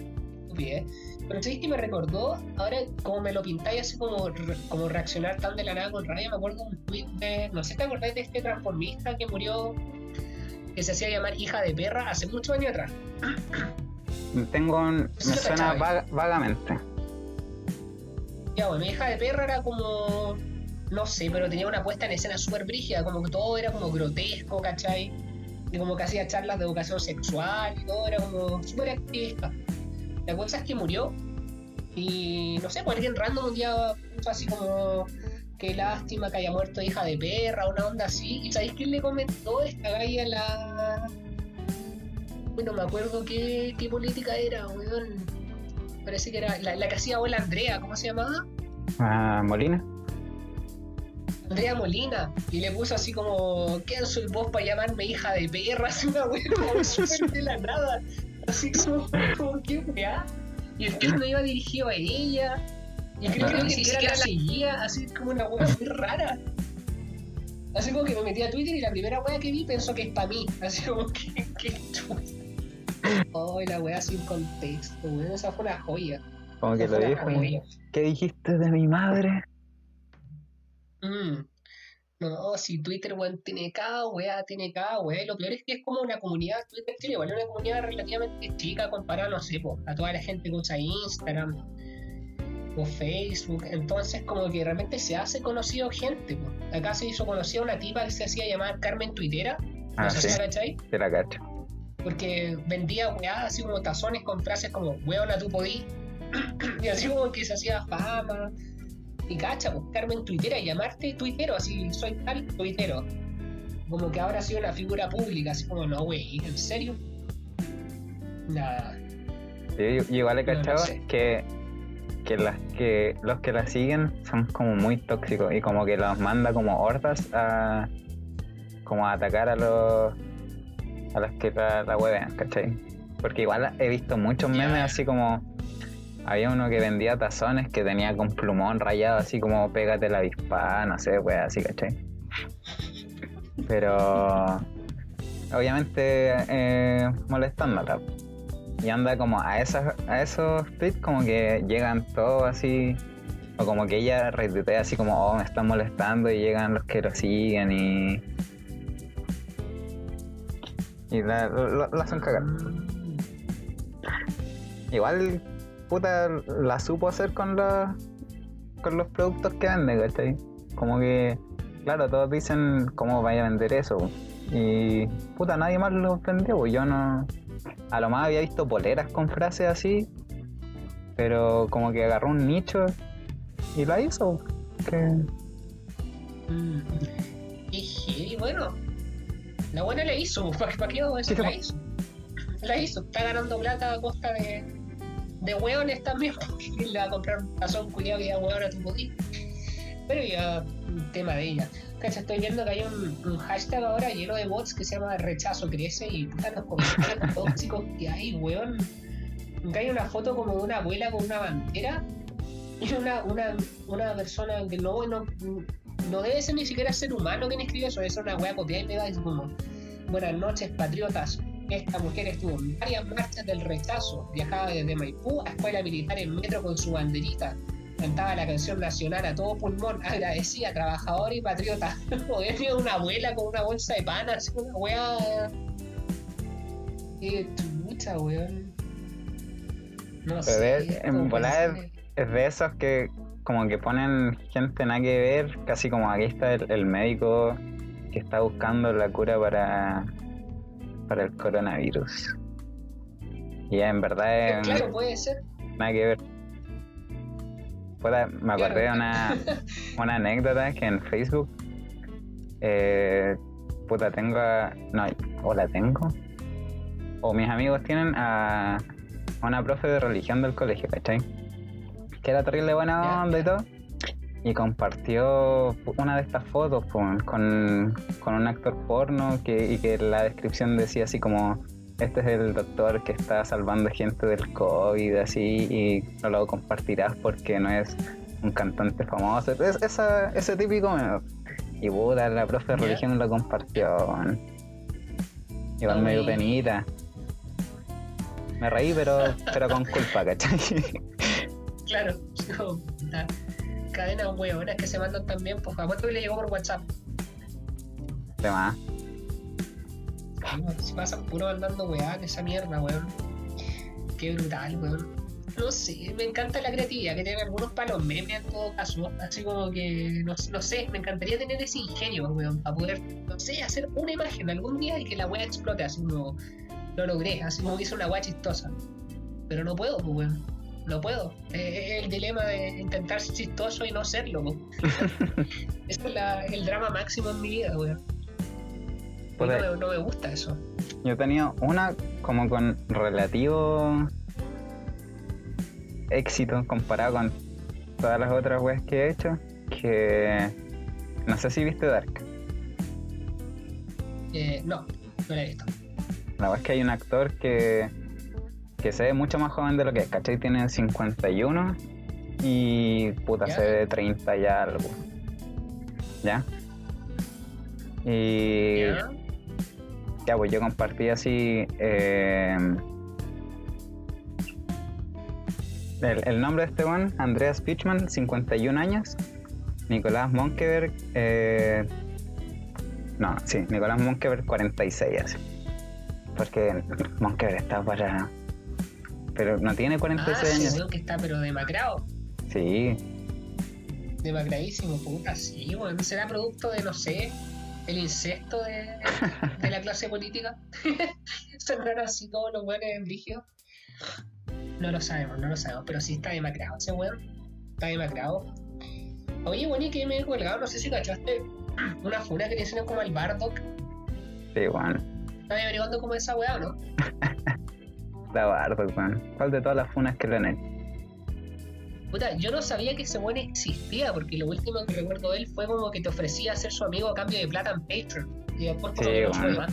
Estupidez. Pero ¿sabéis que me recordó? Ahora, como me lo pintáis así como, como reaccionar tan de la nada con rabia, me acuerdo un tweet de. No sé te acordáis de este transformista que murió, que se hacía llamar hija de perra hace muchos años atrás. Tengo un. me suena vagamente. Ya, bueno, mi hija de perra era como. No sé, pero tenía una puesta en escena súper brígida, como que todo era como grotesco, ¿cachai? Y como que hacía charlas de educación sexual y todo era como súper activista. La cosa es que murió y no sé, pues alguien random un día puso así como qué lástima que haya muerto hija de perra, una onda así. ¿Y sabéis quién le comentó esta galla la. Bueno, me acuerdo qué, qué política era, weón. Parece que era la, que hacía abuela Andrea, ¿cómo se llamaba? Ah, Molina. Andrea Molina. Y le puso así como, ¿quién soy vos para llamarme hija de perra? Así una weón súper de la nada. Así como, como qué weá. Y el tweet no iba dirigido a ella. Y creo que ni siquiera la seguía, así como una weá muy rara. Así como que me metí a Twitter y la primera weá que vi pensó que es para mí. Así como que, que Oh, la weá sin contexto, weón. Esa fue una joya. Como que lo dijo. ¿Qué dijiste de mi madre? Mm. No, si Twitter, weón, tiene cada weá, tiene cada weá. lo peor es que es como una comunidad, Twitter tiene igual, una comunidad relativamente chica comparada, no sé, a toda la gente que usa Instagram o Facebook. Entonces, como que realmente se hace conocido gente. Acá se hizo conocida una tipa que se hacía llamar Carmen Twittera. No ah, sé sí. si la la cacho. Porque vendía weá así como tazones con frases como weona tú podí. y así como que se hacía fama y cacha, buscarme en Twitter y llamarte tuitero, así soy tal tuitero. Como que ahora ha sido una figura pública, así como, no, güey, ¿en serio? Nada. Yo, igual he cachado que, que, las que los que la siguen son como muy tóxicos y como que los manda como hordas a como a atacar a los a las que la, la huevean, ¿cachai? Porque igual he visto muchos memes así como había uno que vendía tazones que tenía con plumón rayado, así como pégate la avispa, no sé, pues así, ¿cachai? Pero obviamente eh, molestándola. Y anda como a esas, a esos tweets como que llegan todos así, o como que ella retuitea así como, oh, me están molestando y llegan los que lo siguen y. Y la, hacen cagar. Igual puta la supo hacer con los con los productos que vende, ¿cachai? Como que, claro, todos dicen cómo vaya a vender eso. Y puta, nadie más lo vendió, pues yo no. A lo más había visto poleras con frases así, pero como que agarró un nicho y la hizo. Que... Mm. Y, bueno, la buena la hizo, ¿para qué eso? La hizo. La hizo, está ganando plata a costa de, de hueones también, porque le va a comprar un tazón cuidado que ya hueón a tu podí. Pero ya, tema de ella. Cacha, estoy viendo que hay un, hashtag ahora lleno de bots que se llama rechazo crece y puta los comentarios tóxicos que hay, weón. Que hay una foto como de una abuela con una bandera y una, una, una persona que no, no, no debe ser ni siquiera ser humano quien escribe eso, es una wea copiada y pegada es como buenas noches patriotas, esta mujer estuvo en varias marchas del rechazo, viajaba desde Maipú a escuela militar en metro con su banderita, cantaba la canción nacional a todo pulmón, agradecía, trabajador y patriota. Poder ver una abuela con una bolsa de pan, así una wea. Qué trucha, weón. No sé. en volar es de esos que como que ponen gente nada que ver, casi como aquí está el médico que está buscando la cura para para el coronavirus. Y en verdad es. Claro, puede ser. Nada que ver. me acordé de una, una anécdota que en Facebook. Eh, puta, tengo a, No, o la tengo. O mis amigos tienen a, una profe de religión del colegio, ¿cachai? Que era terrible buena onda y todo y compartió una de estas fotos con, con, un actor porno que, y que la descripción decía así como este es el doctor que está salvando gente del COVID, así, y no lo compartirás porque no es un cantante famoso. Es, esa, ese típico meme. Y puta, la profe de religión lo compartió. weón. Igual No medio me- penita. Me reí, pero, pero con culpa, ¿cachai? Claro, como, cadenas huevonas que se mandan también, pues apuesto que le llegó por WhatsApp. Más. Se pasan puro mandando weá en esa mierda, weón. Qué brutal, weón. No sé, me encanta la creatividad que tienen algunos para los memes en todo caso. Así como que, no, no sé, me encantaría tener ese ingenio, weón, para poder, no sé, hacer una imagen algún día y que la weá explote, así como lo logré, así como que hice una weá chistosa. Pero no puedo, pues, weón. No puedo. Eh, Es el dilema de intentar ser chistoso y no serlo. Eso es la- el drama máximo en mi vida, weón. Me, no me gusta eso. Yo tenía una como con relativo éxito comparado con todas las otras weas que he hecho. Que no sé si viste Dark. Eh, no, no la he visto. La verdad es que hay un actor que, que se ve mucho más joven de lo que es, ¿cachai? Tiene 51 y puta Ya. se ve 30 y algo. ¿Ya? Y ¿Ya? ya, pues yo compartí así. eh, el, el nombre de este one, Andreas Pichman, 51 años. Nicolás Monkeberg, eh, no, sí, Nicolás Monkeberg, 46 así. Porque Monkeberg está para. Pero no tiene Ah, 46 ese años. weón que está pero demacrado. Sí, Demacradísimo, puta, sí, weón. ¿Será producto de, no sé, el incesto de, de la clase política? ¿Sonarán así todos los weones en rígido? No lo sabemos, no lo sabemos, pero sí está demacrado ese weón. Está demacrado. Oye, bueno, y que me he colgado, no sé si cachaste una funa que le hicieron como al Bardock. sí, bueno. ¿Estás averiguando cómo es esa weá no? La weón. ¿Cuál de todas las funas que le han hecho? Puta, yo no sabía que ese weón existía, porque lo último que recuerdo de él fue como que te ofrecía ser su amigo a cambio de plata en Patreon. Y después como Sí, que no fue.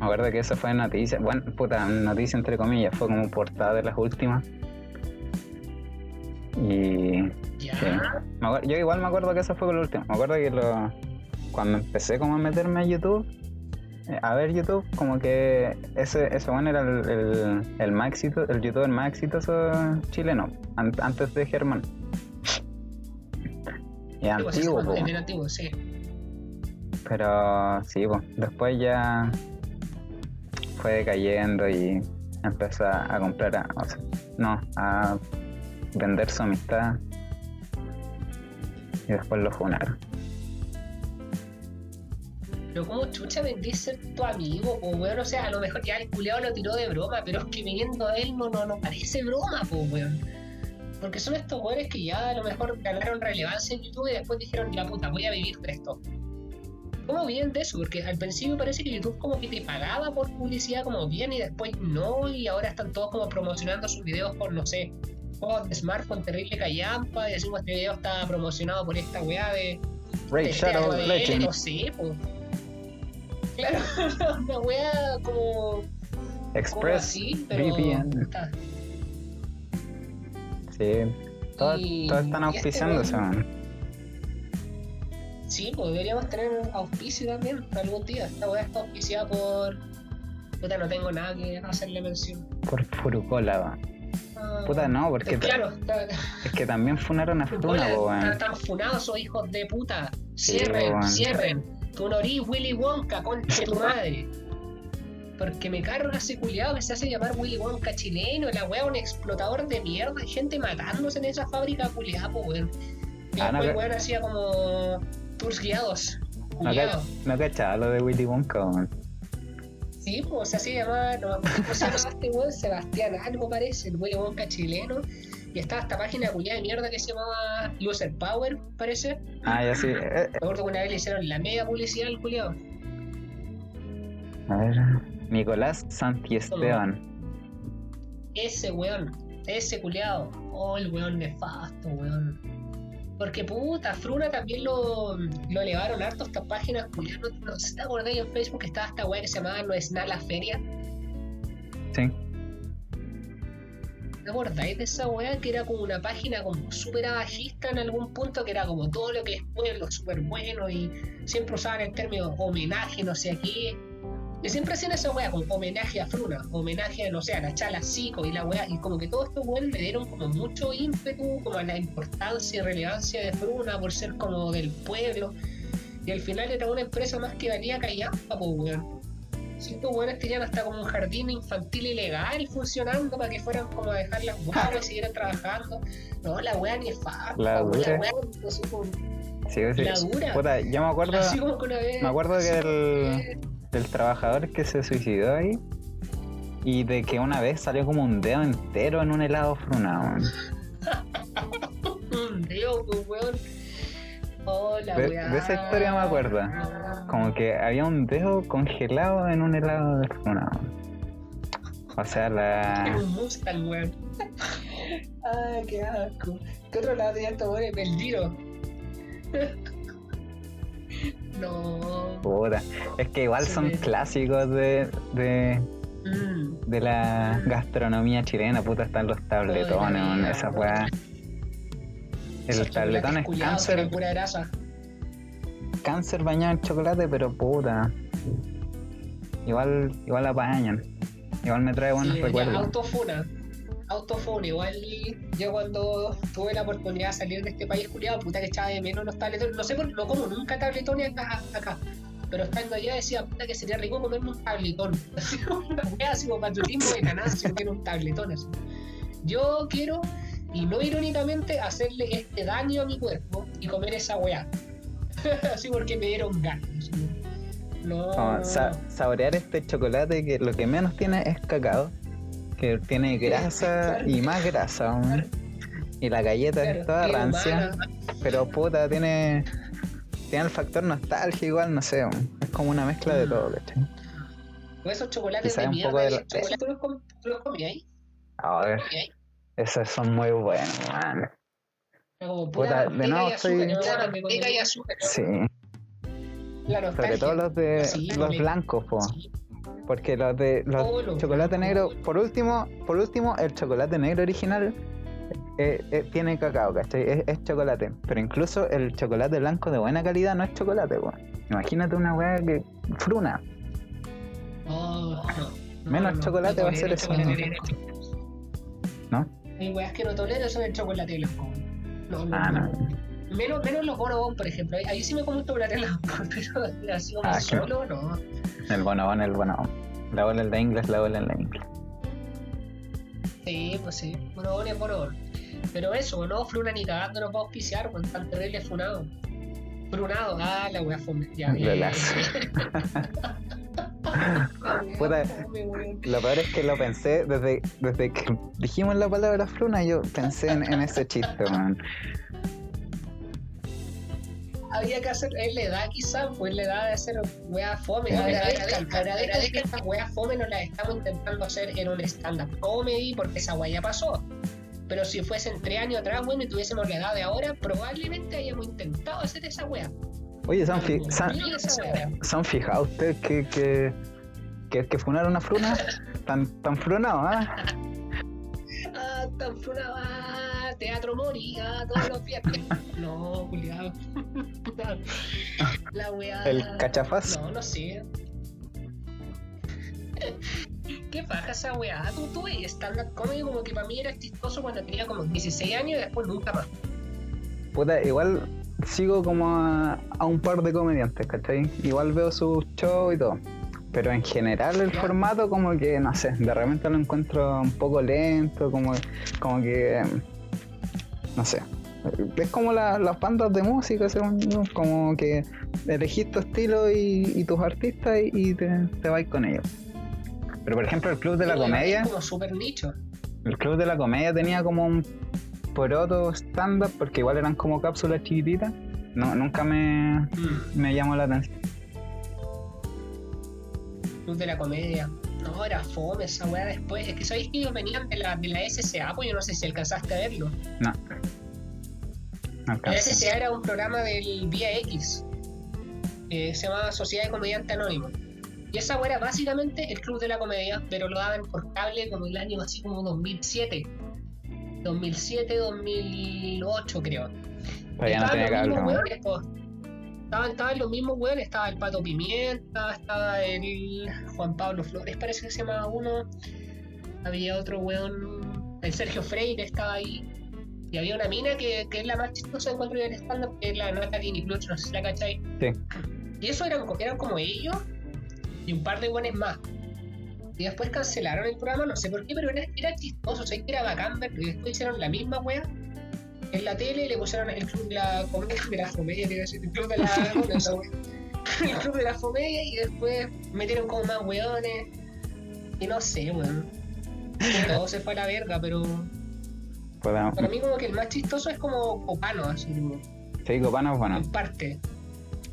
Me acuerdo que eso fue noticia, bueno, puta, noticia entre comillas, fue como portada de las últimas. Y Ya. Sí. me yo igual me acuerdo que eso fue lo último. Me acuerdo que lo, cuando empecé como a meterme a YouTube, a ver YouTube, como que ese, ese bueno era el, el, el más exitoso, el youtuber más exitoso chileno, an- antes de Germán. Y Sí, pues, antiguo, antiguo, sí. pero sí, pues, después ya fue decayendo y empezó a, a comprar, a- o sea, no, a vender su amistad y después lo funaron. Pero como chucha vendís ser tu amigo, po weón. O sea, a lo mejor ya el culeado lo tiró de broma, pero es que viniendo a él no, no, no parece broma, po weón. Porque son estos weones que ya a lo mejor ganaron relevancia en YouTube y después dijeron, la puta, voy a vivir de esto. ¿Cómo viven de eso? Porque al principio parece que YouTube como que te pagaba por publicidad como bien y después no, y ahora están todos como promocionando sus videos por, no sé, juegos de smartphone terrible callampa, y así como este video está promocionado por esta weá de Raid de Shadow Legend. No sé, po. Claro, una wea como, como Express así, pero. VPN. Sí, todos, Y- todos están este eso, man. Sí, pues deberíamos tener auspicio también algún día. Esta wea está auspiciada por. Puta, no tengo nada que hacerle mención. Por Furucola, va. Ah, Puta, no, porque ta- Claro, está- es que también funaron a weón. están, funados esos hijos de puta. Sí, Cierren, weón. cierren. Tú no eres Willy Wonka, conche tu madre. Porque me carga ese culiado que se hace llamar Willy Wonka chileno, la wea un explotador de mierda, hay gente matándose en esa fábrica culiada, po, weón. Y Ah, no, después, que- weón, hacía como tours guiados. No, ca- no cachaba lo de Willy Wonka, weón. Sí, pues se hacía llamar, no cómo se llama este weón, Sebastián algo parece, el Willy Wonka chileno. Y estaba esta página culiada de mierda que se llamaba Loser Power, parece. Ah, ya sí. eh, eh, Me acuerdo que una vez le hicieron la mega publicidad al culiado. a ver. Nicolás Santiesteban. Ese weón, ese culiado. Oh, el weón nefasto, weón. Porque puta, Fruna también lo, lo elevaron harto estas páginas, Julián. No, no sé si te acordáis en Facebook que estaba esta weá que se llamaba No es nada la feria. Sí. ¿Te acordáis de esa weá que era como una página como súper abajista en algún punto? Que era como todo lo que es pueblo súper bueno y siempre usaban el término homenaje, no sé a qué. Y siempre hacían esa weá como homenaje a Fruna, homenaje, no sé, a la Chala Zico y la weá. Y como que todos estos weones le dieron como mucho ímpetu como a la importancia y relevancia de Fruna por ser como del pueblo. Y al final era una empresa más que valía callampa, pues weón. Si estos weones tenían hasta como un jardín infantil ilegal funcionando para que fueran como a dejar las guaguas y siguieran trabajando. No, la weá ni es fácil. La dura. weá, no como- Sí, sí. La dura. Puta, yo me acuerdo, así como que una vez. me acuerdo que el, del trabajador que se suicidó ahí y de que una vez salió como un dedo entero en un helado fruna, weón. Un dedo, pues, weón. Oh, la De- esa historia me acuerdo. Como que había un dedo congelado en un helado de weón. O sea, Era la... un Mustang, weón. Ay, qué asco. ¿Qué otro lado tenía estos weones? El Giro. no. Puta. Es que igual Sí, son clásicos de, de, Mm. de la gastronomía chilena, puta, están los tabletones, esa weá. El tabletón es culiados cáncer, pura grasa. cáncer bañado en chocolate, pero puta. Igual, igual apañan. Igual me trae buenos Sí, recuerdos. autofuna. Autofuna. Igual yo cuando tuve la oportunidad de salir de este país culiado, puta que echaba de menos los tabletones. No sé por no como nunca tabletones acá, acá. Pero estando allá decía, puta que sería rico comerme un tabletón. Así como una wea, así como patriotismo de canasta, tiene un tabletón así. Yo quiero, y no irónicamente, hacerle este daño a mi cuerpo y comer esa weá. así porque me dieron ganas. No. Sa- saborear este chocolate que lo que menos tiene es cacao, que tiene grasa y más grasa. weón. Y la galleta Claro, es toda rancia, humana. pero puta, tiene, tiene el factor nostalgia igual, no sé, es como una mezcla de todo, ¿cachai? Esos chocolates de un mierda. poco de de la- chocolate, ¿Tú los, com- los comías ahí? A ver, ahí? Esos son muy buenos, man. Como Puta, de nuevo y azúcar, soy- ¿no? Pura manteca y azúcar. Sí, sobre todo los de Sí, los le- blancos, po. Porque los de los Oh, los chocolate blancos. negro, por último, por último, el chocolate negro original eh, eh, tiene cacao, ¿cachai? Es, es chocolate. Pero incluso el chocolate blanco de buena calidad no es chocolate, weón. Imagínate una weá que fruna. Oh, no. No, Menos no, chocolate no va a ser eso, ¿no? Hay weas que no tolero son el chocolate blanco. No, no, Ah, no. no. Menos, menos los bonobón, por ejemplo. Ahí- sí me como un chocolate blanco, pero así como Ah, solo, no. El bonobón, el bonobón. La bola en la inglés, la bola en la inglés. Sí, pues sí. Bonobón es bonobón. Pero eso, no, Fruna ni cagando nos va a auspiciar con tan terrible funado. Frunado, ah, la wea fome. Ya, Lolazo. Puta. Lo peor es que lo pensé desde, desde que dijimos la palabra fruna, yo pensé en, en ese chiste, weón. Había que hacer, es la edad quizás, pues la edad de hacer weas fome. Agradezcan, que estas weas fome nos las estamos intentando hacer en un stand-up comedy porque esa wea ya pasó. Pero si fuesen tres años atrás, bueno, y tuviésemos la edad de ahora, probablemente hayamos intentado hacer esa wea. Oye, ¿se han, fi- se han- se fijado ustedes que, que, que funaron una fruna? Tan, tan frunado, ¿ah? Ah, tan funado, ah, teatro moría todos los viernes. No, culiado. La wea. El cachafazo. No, no sé. ¿Qué paja esa weá? Tú, tú veías stand-up comedy como que para mí era chistoso cuando tenía como 16 años y después nunca más. Puta, igual sigo como a, a un par de comediantes, ¿cachai? Igual veo sus shows y todo. Pero en general el formato como que, no sé, de repente lo encuentro un poco lento, como, como que, no sé. Es como la- las bandas de música, según yo, como que elegís tu estilo y, y tus artistas y, y te, te vais con ellos. Pero por ejemplo el Club de la Comedia... Como súper nicho. El Club de la Comedia tenía como un poroto stand-up porque igual eran como cápsulas chiquititas. No, nunca me, Mm, me llamó la atención. Club de la comedia. No, era fome esa weá después. Es que sabéis que ellos venían de la, de la SSA, pues yo no sé si alcanzaste a verlo. No. alcancé. SCA era un programa del Vía X. se llamaba Sociedad de Comediante Anónimo. Y esa weá era básicamente el club de la comedia, pero lo daban por cable como el año así como 2007. 2007, 2008 creo. Estaban los weones. Estaban, estaban los mismos weones, estaba el Pato Pimienta, estaba el Juan Pablo Flores, parece que se llamaba uno. Había otro weón, el Sergio Freire estaba ahí. Y había una mina que, que es la más chistosa encuentro yo en stand-up, que es la Natalie Nicluch, no sé si la cachai. Sí. Y eso eran, eran como ellos y un par de buenos más. Y después cancelaron el programa, no sé por qué, pero era, era chistoso, o sea, que era bacán verlo. Y después hicieron la misma wea en la tele, le pusieron el club de la comedia, de la comedia, el club de la, el club de la comedia y después metieron como más weones. Y no sé, weón. Todo se fue a la verga, pero Podemos- para mí como que el más chistoso es como Copano, así como, Sí, Copano es bueno. en parte.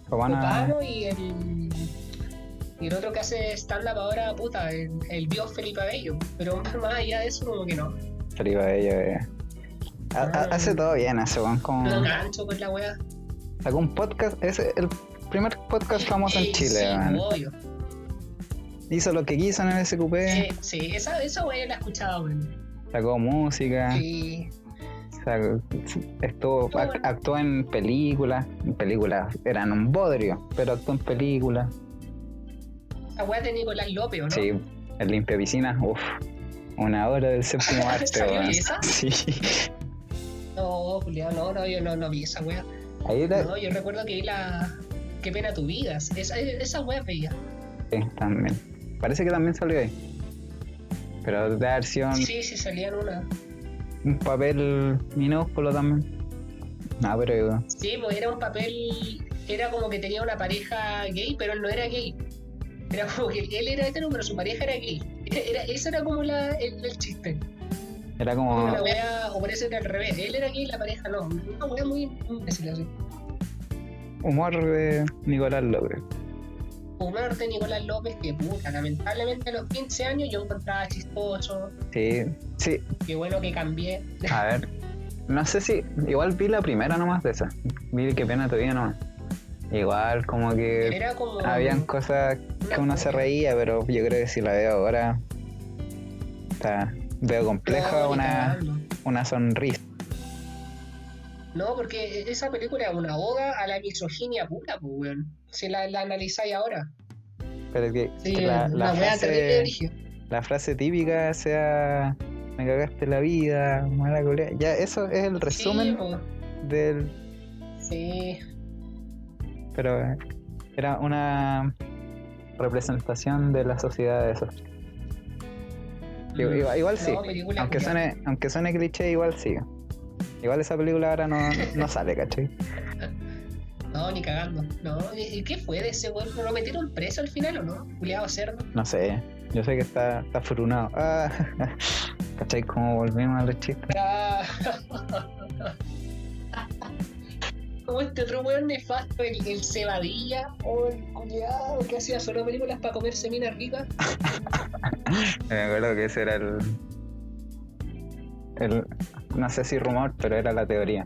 Copano Copano y el. Y el otro que hace stand-up ahora, puta, el, el bio Felipe Abello. Pero más allá de eso, como que no. Felipe Bello. eh. Ha- Ah. Hace todo bien ese weón. Como... No gancho con la wea. Sacó un podcast. Es el primer podcast famoso en Eh, Chile, sí, obvio. Hizo lo que quiso en el SQP. Sí, sí, esa, esa wea la he escuchado, weón. Sacó música. Sí. sacó- estuvo, Estuvo actuó en películas. En películas eran un bodrio, pero actuó en películas. La wea de Nicolás López, ¿o ¿no? Sí, el limpia piscina. Uff. Una hora del séptimo arte, ¿Salió weón. esa? Sí. No, Julián, no, no, yo no, no vi esa era. No, yo recuerdo que vi la. Qué pena tu vida. Esa, esa wea es bella. Sí, también. Parece que también salió ahí. Pero de un, Sí, sí, salían una. un papel minúsculo también. No, pero Sí, pues era un papel, era como que tenía una pareja gay, pero él no era gay. Era como que él era hetero, pero su pareja era gay. Era, era- eso era como la, el, el chiste. era como. Una wea, o parece que al revés. Él era gay y la pareja no. Una wea muy imbécil así. Humor de Nicolás López. Humor de Nicolás López, que puta, lamentablemente a los 15 años yo encontraba chistoso. Sí, sí. Qué bueno que cambié. A ver. No sé si. Igual vi la primera nomás de esa. Vi que pena todavía nomás. Igual como que Era como. habían cosas que uno se reía, pero yo creo que si la veo ahora. Está, veo compleja una, una sonrisa. No, porque esa película es una oda a la misoginia pura, pues, weón. Si la, la analizáis ahora. Pero que, Sí, que la, frase, origen. la frase típica sea me cagaste la vida, mala culea. Ya, eso es el resumen Sí, po. del. sí. Pero eh, era una representación de la sociedad de eso. Igual, igual- sí. Aunque suene, aunque suene cliché, igual sí. Igual esa película ahora no, no sale, ¿cachai? No, ni cagando. No, ¿y y qué fue de ese weón? ¿Lo metieron preso al final o no? Juliado cerdo. No sé. Yo sé que está, está furunado. Ah, ¿Cachai? Cómo volvimos a los chistes. Ah. Como este otro weón nefasto, el, el Cebadilla, o el culiado que hacía solo películas para comerse minas ricas. Me acuerdo que ese era el, el. No sé si rumor, pero era la teoría.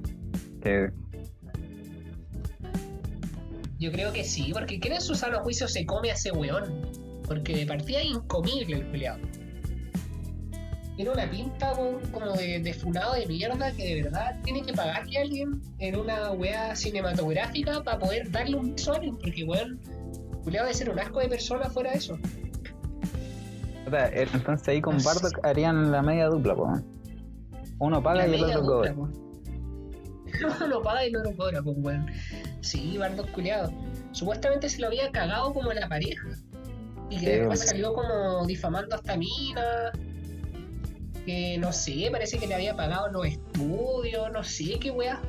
Que Yo creo que sí, porque ¿quién en su sano juicio se come a ese weón? Porque de partida es incomible el culiado. Tiene una pinta como de, de funado de mierda que de verdad tiene que pagarle a alguien en una weá cinematográfica para poder darle un beso a alguien, porque weón, culiado debe ser un asco de persona fuera de eso. eh, entonces ahí con. Bardock harían la media dupla, po. Uno paga La y el otro cobra. dupla, po. No lo paga y no lo cobra, pues weón. Sí, Bardos culiado. Supuestamente se lo había cagado como la pareja. Y que Sí, después salió como difamando hasta mina. Que no sé, parece que le había pagado los estudios, no sé qué weá.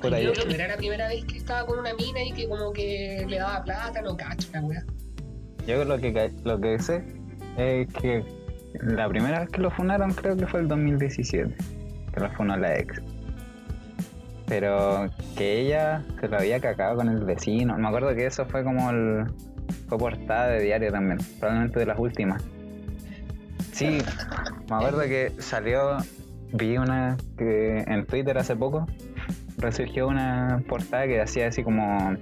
Puta, Creo yo- que era la primera vez que estaba con una mina y que como que le daba plata, no cacho la weá. Yo lo que, lo que sé es que la primera vez que lo funaron creo que fue el 2017, que lo funó la ex. Pero que ella se lo había cagado con el vecino. Me acuerdo que eso fue como el... fue portada de diario también, probablemente de las últimas. Sí, me acuerdo que salió, vi una que en Twitter hace poco, resurgió una portada que hacía así como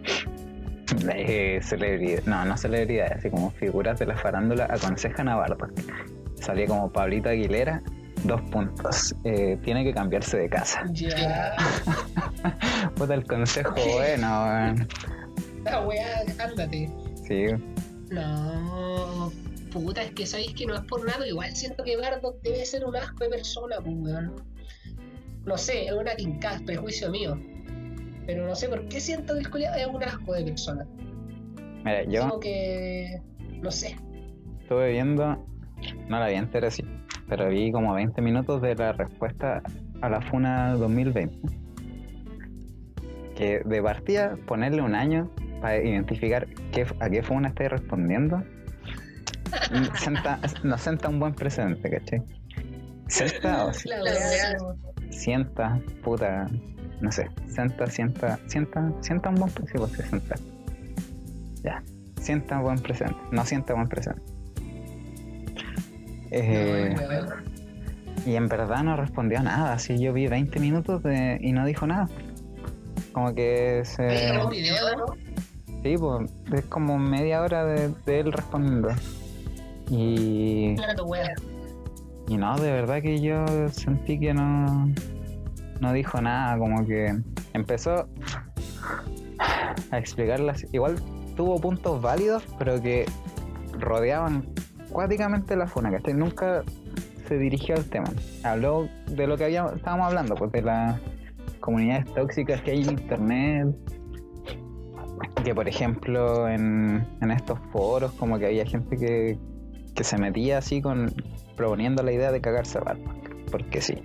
eh, celebridad, no, no celebridades, así como figuras de la farándula aconsejan a Bardo. Salía como Pablito Aguilera, dos puntos. Eh, tiene que cambiarse de casa. Ya. Puta el consejo bueno, weón. La weá, ándate. Sí, No. Puta, es que sabéis que no es por nada, igual siento que Bardock debe ser un asco de persona, pues, weón. No sé, es una tincada, es prejuicio mío. Pero no sé por qué siento que el culiao es un asco de persona. mira, yo Como que. No sé. estuve viendo, no la vi entera sí, pero vi como 20 minutos de la respuesta a la FUNA 2020. Que de partida ponerle un año para identificar qué, a qué FUNA estáis respondiendo, senta, nos senta un buen precedente, ¿cachai? Senta o sienta, puta, no sé, sienta, sienta, sienta, sienta un buen presente, sí, pues, sienta. Ya, sienta un buen presente, no sienta buen presente. Eh, No, y en verdad no respondió a nada, así yo vi 20 minutos de, y no dijo nada. Como que se... grabó un video, ¿no? Sí, pues, es como media hora de, de él respondiendo. Y, Claro, y no, de verdad que yo sentí que no, no dijo nada, como que empezó a explicarlas. Igual tuvo puntos válidos, pero que rodeaban cuáticamente la funa, ¿cachai? Nunca se dirigió al tema. Habló de lo que habíamos, estábamos hablando, pues de las comunidades tóxicas que hay en internet. Que por ejemplo en, en estos foros como que había gente que, que se metía así con proponiendo la idea de cagarse a Batman, porque sí.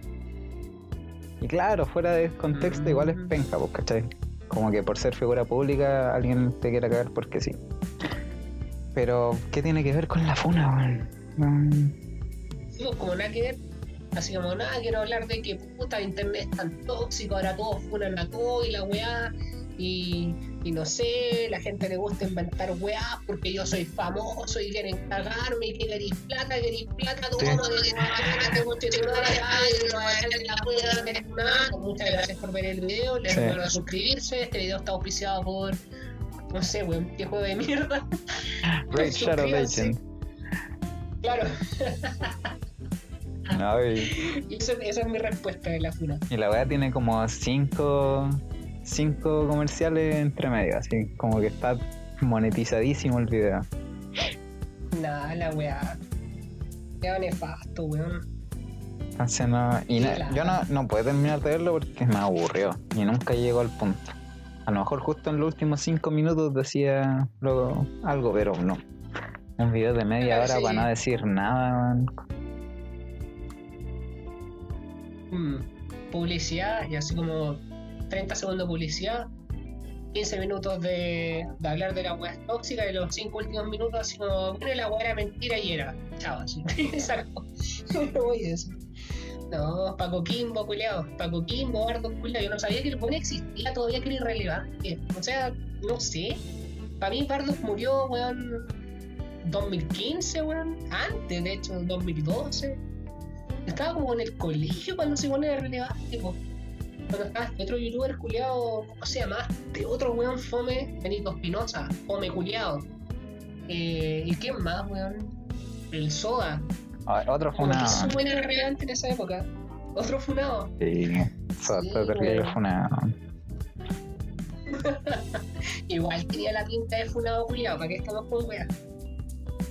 Y claro, fuera de contexto igual es penca, pues, ¿cachai? Como que por ser figura pública alguien te quiera cagar porque sí. Pero, ¿qué tiene que ver con la funa, weón? No. Sí, pues, como nada que ver. Así como nada, quiero hablar de que puta internet es tan tóxico, ahora todos funan a todo y la weá. Y, y no sé, la gente le gusta inventar weá porque yo soy famoso y quieren cagarme y que queréis plata, queréis plata, Sí. ay, no. Muchas gracias por ver el video, les Sí. recuerdo a suscribirse, este video está auspiciado por, no sé, weón, qué juego de mierda. Raid Shadow. Legend. Claro, No, y, esa es mi respuesta de la funa. y la weá tiene como cinco, cinco comerciales entre medio, así como que está monetizadísimo el video. Nada, la weá. Queda nefasto, weón. Entonces no, y no- yo no, no puedo terminar de verlo porque me aburrió y nunca llegó al punto. A lo mejor justo en los últimos cinco minutos decía luego algo, pero no. Un video de media Claro, hora sí. para no decir nada, man. Mm, Publicidad, y así como 30 segundos de publicidad, 15 minutos de, de hablar de la weá tóxica y los 5 últimos minutos así como, bueno, la weá era mentira y era. Chao, así. No voy a decir. No, Paco Kimbo, culiao. Paco Kimbo, Bardo, culiao. Yo no sabía que el pone existía todavía que era irrelevante. O sea, no sé. Para mí Bardock murió, weón, 2015, weón. Antes, de hecho, 2012. Estaba como en el colegio cuando se pone relevante, po. Este otro youtuber culiado, ¿cómo se llama? Este otro weón fome, Benito Espinosa, fome culiado. Eh, ¿Y quién más, weón? El Soda. Ah, Otro que una. eso fue relevante en esa época. Otro funado. Sí, eso Sí, terrible, weón. una. Igual tenía la pinta de funado culiado, ¿para qué estamos con weas?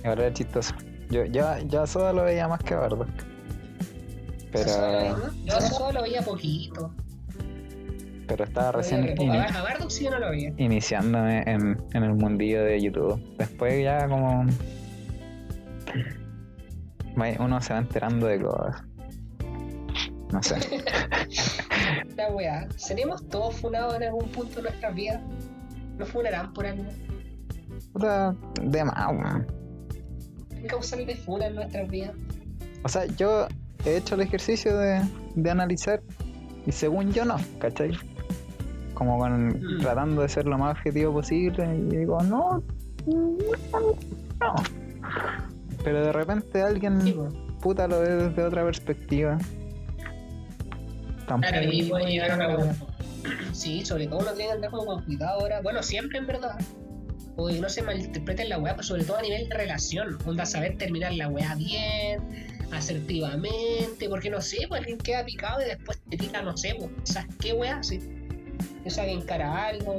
Ahora era chistoso. Yo, yo, yo a Soda lo veía más que a Bardo. Pero, Yo solo lo veía poquito. Pero estaba recién ini- A Bardock sí yo no lo veía. iniciándome en, en el mundillo de YouTube. Después ya como uno se va enterando de cosas. No sé. La weá. ¿Seremos todos funados en algún punto de nuestras vidas? ¿Nos funarán por algo? Puta, de más, weón. ¿Qué causal de funa en nuestras vidas? O sea, yo he hecho el ejercicio de, de analizar y según yo no, ¿cachai? Como con, Mm. tratando de ser lo más objetivo posible y digo, no, no. Pero de repente alguien Sí, puta lo ve desde otra perspectiva. Tampoco, Claro, y puede llegar a una. Sí, sobre todo uno tiene que andar como con cuidado ahora. Bueno, siempre en verdad. O no se malinterpreten la weá, pero sobre todo a nivel de relación. Onda, saber terminar la weá bien, asertivamente, porque no sé, pues alguien queda picado y después te tira, no sé, pues, ¿sabes qué weá? Sí. Esa que encara algo.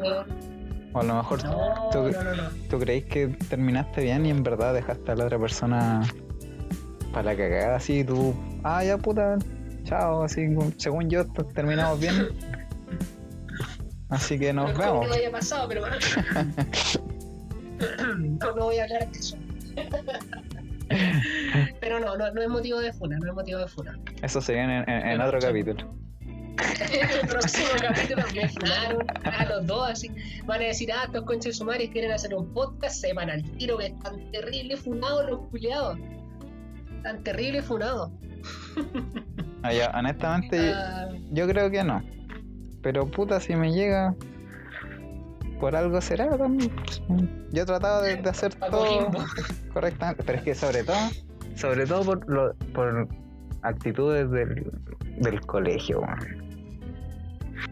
O a lo mejor No, tú, no, tú que terminaste bien y en verdad dejaste a la otra persona para la cagada así, tú, ah, ya puta, chao, así, según yo, terminamos bien. Así que nos no vemos. que no haya pasado, pero no, no voy a hablar de eso. pero no, no, no es motivo de funa, no es motivo de funa. Eso se viene en, en- en otro capítulo. En el próximo capítulo me funaron a los dos así. Van a decir, ah, estos conches sumarios quieren hacer un podcast, se van al tiro que están terribles funados los culiados. Están terribles funados. Ah, ya, honestamente, Ah, yo creo que no. Pero puta, si me llega, por algo será también. Yo he tratado de, de hacer todo correctamente, pero es que sobre todo, sobre todo por, lo- por actitudes del, del colegio, weón.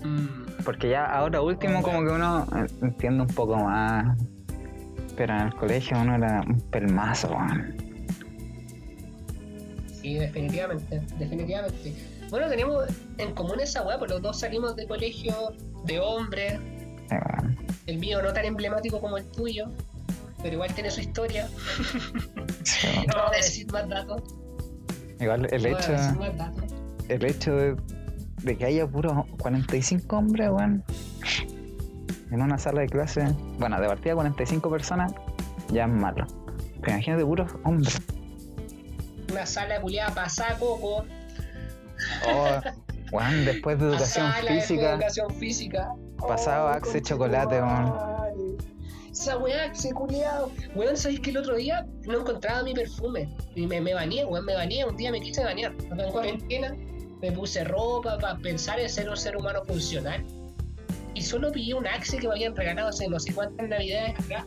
Mm, porque ya ahora último como que uno eh, entiende un poco más, pero en el colegio uno era un pelmazo, weón. Sí, definitivamente, definitivamente. Bueno, tenemos en común esa weá, pues los dos salimos de colegio de hombres. Weón. El mío no tan emblemático como el tuyo, pero igual tiene su historia. Sí. No voy a decir más datos. Igual el no voy a hecho, decir más datos. el hecho de, de que haya puros 45 hombres, weón, en una sala de clase, bueno, de partida 45 personas, ya es malo. Pero imagínate puros hombres. Una sala culiada pasada coco. Oh, weón, después de educación sala de física, educación física. Pasado Axe chocolate, weón. Esa weá, Axe culiado. Weón, ¿sabéis que el otro día no encontraba mi perfume? Y me, me bañé, weón, me bañé. Un día me quise bañar. Acá en cuarentena. Me puse ropa para pensar en ser un ser humano funcional. Y solo pillé un Axe que me habían regalado hace no sé cuántas navidades atrás.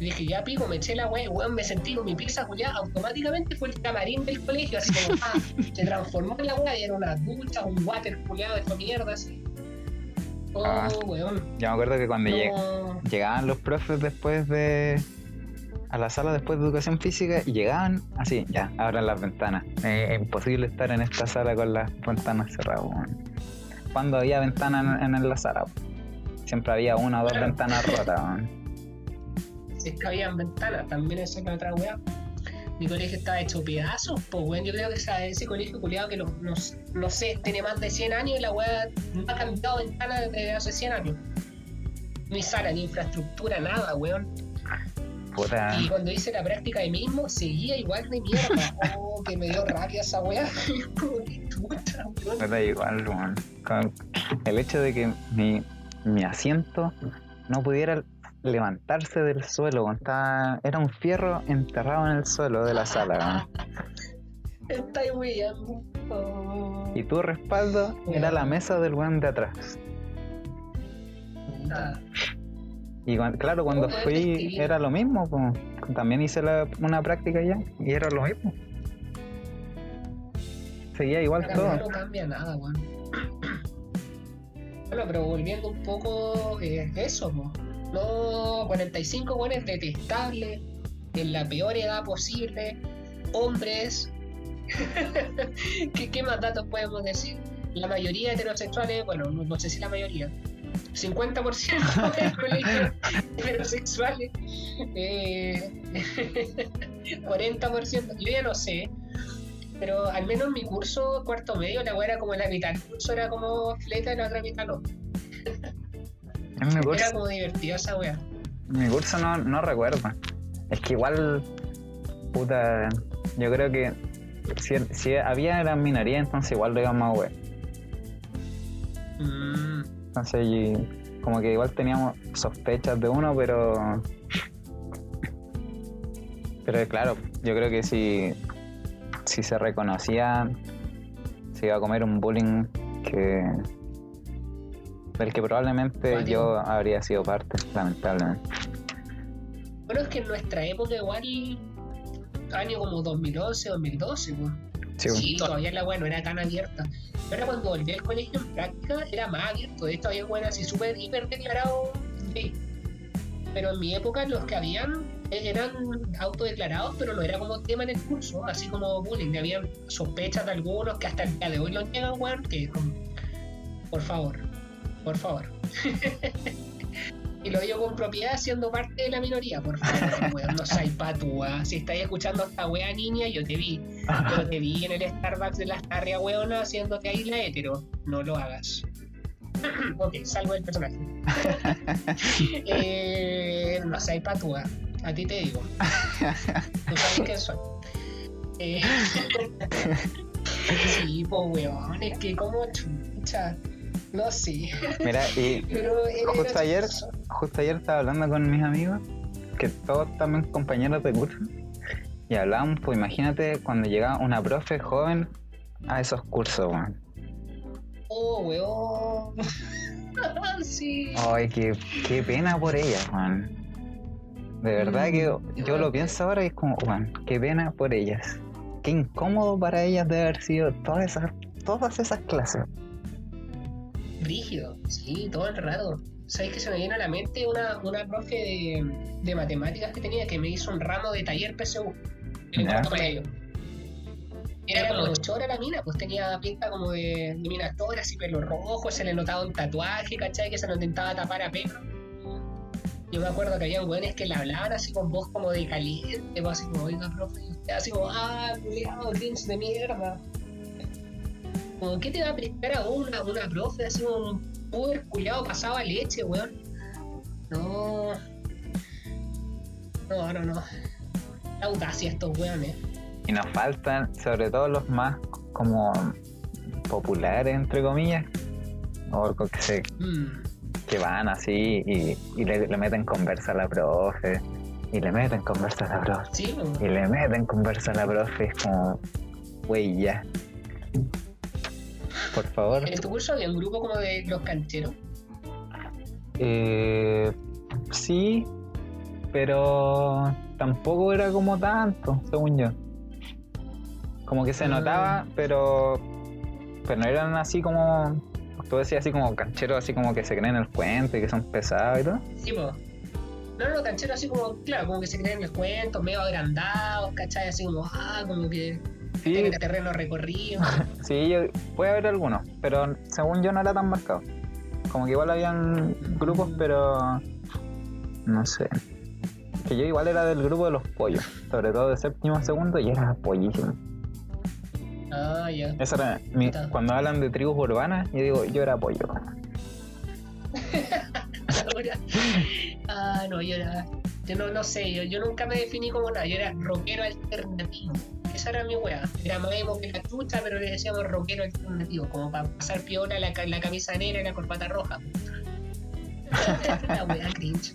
Y dije, ya pico, me eché la weá, y, weón, me sentí con mi pizza culiada. Automáticamente fue el camarín del colegio, así como, ah, se transformó en la weá y era una ducha, un water culiado de esta mierda, así. Oh, Ah. weón. yo me acuerdo que cuando lleg- No. llegaban los profes después de a la sala después de educación física y llegaban así, ya, abran las ventanas. Eh, es imposible estar en esta sala con las ventanas cerradas. Cuando había ventanas en, en la sala, siempre había una o dos Claro. ventanas rotas. Si es que habían ventanas, también esa que otra weá. Mi colegio estaba hecho pedazos, pues weón. Yo creo que esa- ese colegio culiado que lo- no, no sé, tiene más de 100 años y la weá no ha cambiado ventana desde hace 100 años. Ni sala, ni infraestructura, nada, weón. Puta, Y cuando hice la práctica de mismo, seguía igual de mierda. Oh, que me dio rabia esa weá. Da igual, weón. Con el hecho de que mi, mi asiento no pudiera levantarse del suelo, estaba- era un fierro enterrado en el suelo de la sala. weón. Está ahí weyando. Oh. Y tu respaldo era la mesa del weón de atrás. Puta. Y claro, cuando fui era lo mismo, también hice la- una práctica ya y era lo mismo. Seguía igual La todo. no cambia nada, weón. Bueno, pero volviendo un poco, eh, eso, po. No, 45 buenos detestables, en la peor edad posible, hombres. ¿Qué, ¿Qué más datos podemos decir? La mayoría heterosexuales, bueno, no, no sé si la mayoría, 50% del colegio heterosexuales, eh, 40%, yo ya no sé, pero al menos en mi curso, cuarto medio, la weá era como la mitad. El curso era como fleta y la otra mitad no. En mi Era curso, como divertido esa weá. mi curso no, no recuerdo. Es que igual, puta, yo creo que si, si había era minoría, entonces igual lo íbamos a ver. Mm, Entonces, y como que igual teníamos sospechas de uno, pero. Pero claro, yo creo que si, si se reconocía, se iba a comer un bullying que. del que probablemente yo habría sido parte, lamentablemente. Bueno, es que en nuestra época igual año como 2011, 2012, pues. Sí, todavía la weá no era tan abierta. Pero cuando volví al colegio en práctica era más abierto. De hecho, había weas así súper hiper declarados gay. Pero en mi época los que habían eh, eran autodeclarados, pero no era como tema en el curso, así como bullying. Había sospechas de algunos que hasta el día de hoy lo niegan, weón, que como, por favor, por favor. y lo digo con propiedad siendo parte de la minoría, por favor, weón, no seas patúa. Si estáis escuchando a esta wea niña, yo te vi. Yo te vi en el Starbucks de la Starria weona haciéndote ahí la hetero. No lo hagas. ok, salgo del personaje. eh, no seas patúa. A ti te digo. Tú sabes quién soy. Eh, sí, pues weón, es que como chucha. No sé. Mira, y Justo ayer- justo ayer estaba hablando con mis amigos, que todos también compañeros de curso, y hablábamos, pues imagínate cuando llegaba una profe joven a esos cursos, weón. Oh, weón. sí. Ay, qué, qué pena por ellas, weón. De verdad que yo lo pienso ahora y es como, weón, qué pena por ellas. Qué incómodo para ellas de haber sido todas esas, todas esas clases. Rígido, sí, todo el rato. ¿Sabes que se me viene a la mente una, una profe de, de matemáticas que tenía que me hizo un ramo de taller PSU en cuarto medio? Era como chora la mina, pues tenía pinta como de, de mina actora, así pelo rojo, se le notaba un tatuaje, ¿cachai? Que se lo intentaba tapar a pelo. Yo me acuerdo que había weones que le hablaban así con voz como de caliente, pues así como, oiga, profe, y usted así como, ah, culiado, cringe de mierda. Como, ¿qué te va a prestar a una, una profe así un puber culiado pasado a leche, weón? No. No, no, no. La audacia estos weones. Y nos faltan, sobre todo los más como populares, entre comillas, o que, se, Mm. que van así y, y le, le meten conversa a la profe, y le meten conversa a la profe, Sí, y le meten conversa a la profe, es como, güey, ya. Por favor. En tu curso había un grupo como de los cancheros. Eh, sí, pero tampoco era como tanto, según yo. Como que se Ah. notaba, pero, pero no eran así como, tú decías así como cancheros, así como que se creen el cuento y que son pesados y todo. Sí, po. No, no, cancheros así como, claro, como que se creen en el cuento, medio agrandados, ¿cachai? Así como, ah, como que Sí, tienen terreno recorrido. sí, yo- puede haber algunos, pero según yo no era tan marcado. Como que igual habían grupos, pero no sé. Que yo igual era del grupo de los pollos, sobre todo de séptimo segundo, y era pollísimo. Ah, ya. Eso era mi- cuando hablan de tribus urbanas, yo digo, yo era pollo. Ahora- ah, no, yo era. Yo no, no sé, yo, yo nunca me definí como nada, yo era rockero alternativo. Esa era mi wea. Era más emo que la chucha, pero le decíamos rockero alternativo, como para pasar piola la, la camisa negra y la corbata roja. la wea cringe.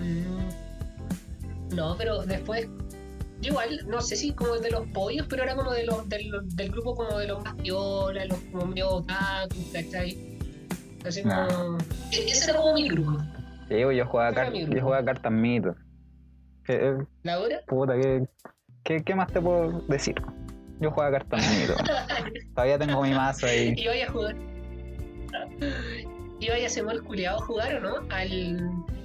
Mm. No, pero después. Yo igual, no sé si como de los pollos, pero era como de los, del, del grupo como de los más piola, los como medio otaku, ¿cachai? Así como. No. E- Ese era como mi grupo. Sí, pues, yo jugaba, car- yo jugaba cartas mitos. ¿Qué, eh, ¿La hora? puta, ¿qué, qué, qué más te puedo decir? Yo jugaba cartas mitos. Todavía tengo mi mazo ahí. y voy a jugar. ¿Iba a ese mall culiado a jugar o no? Al.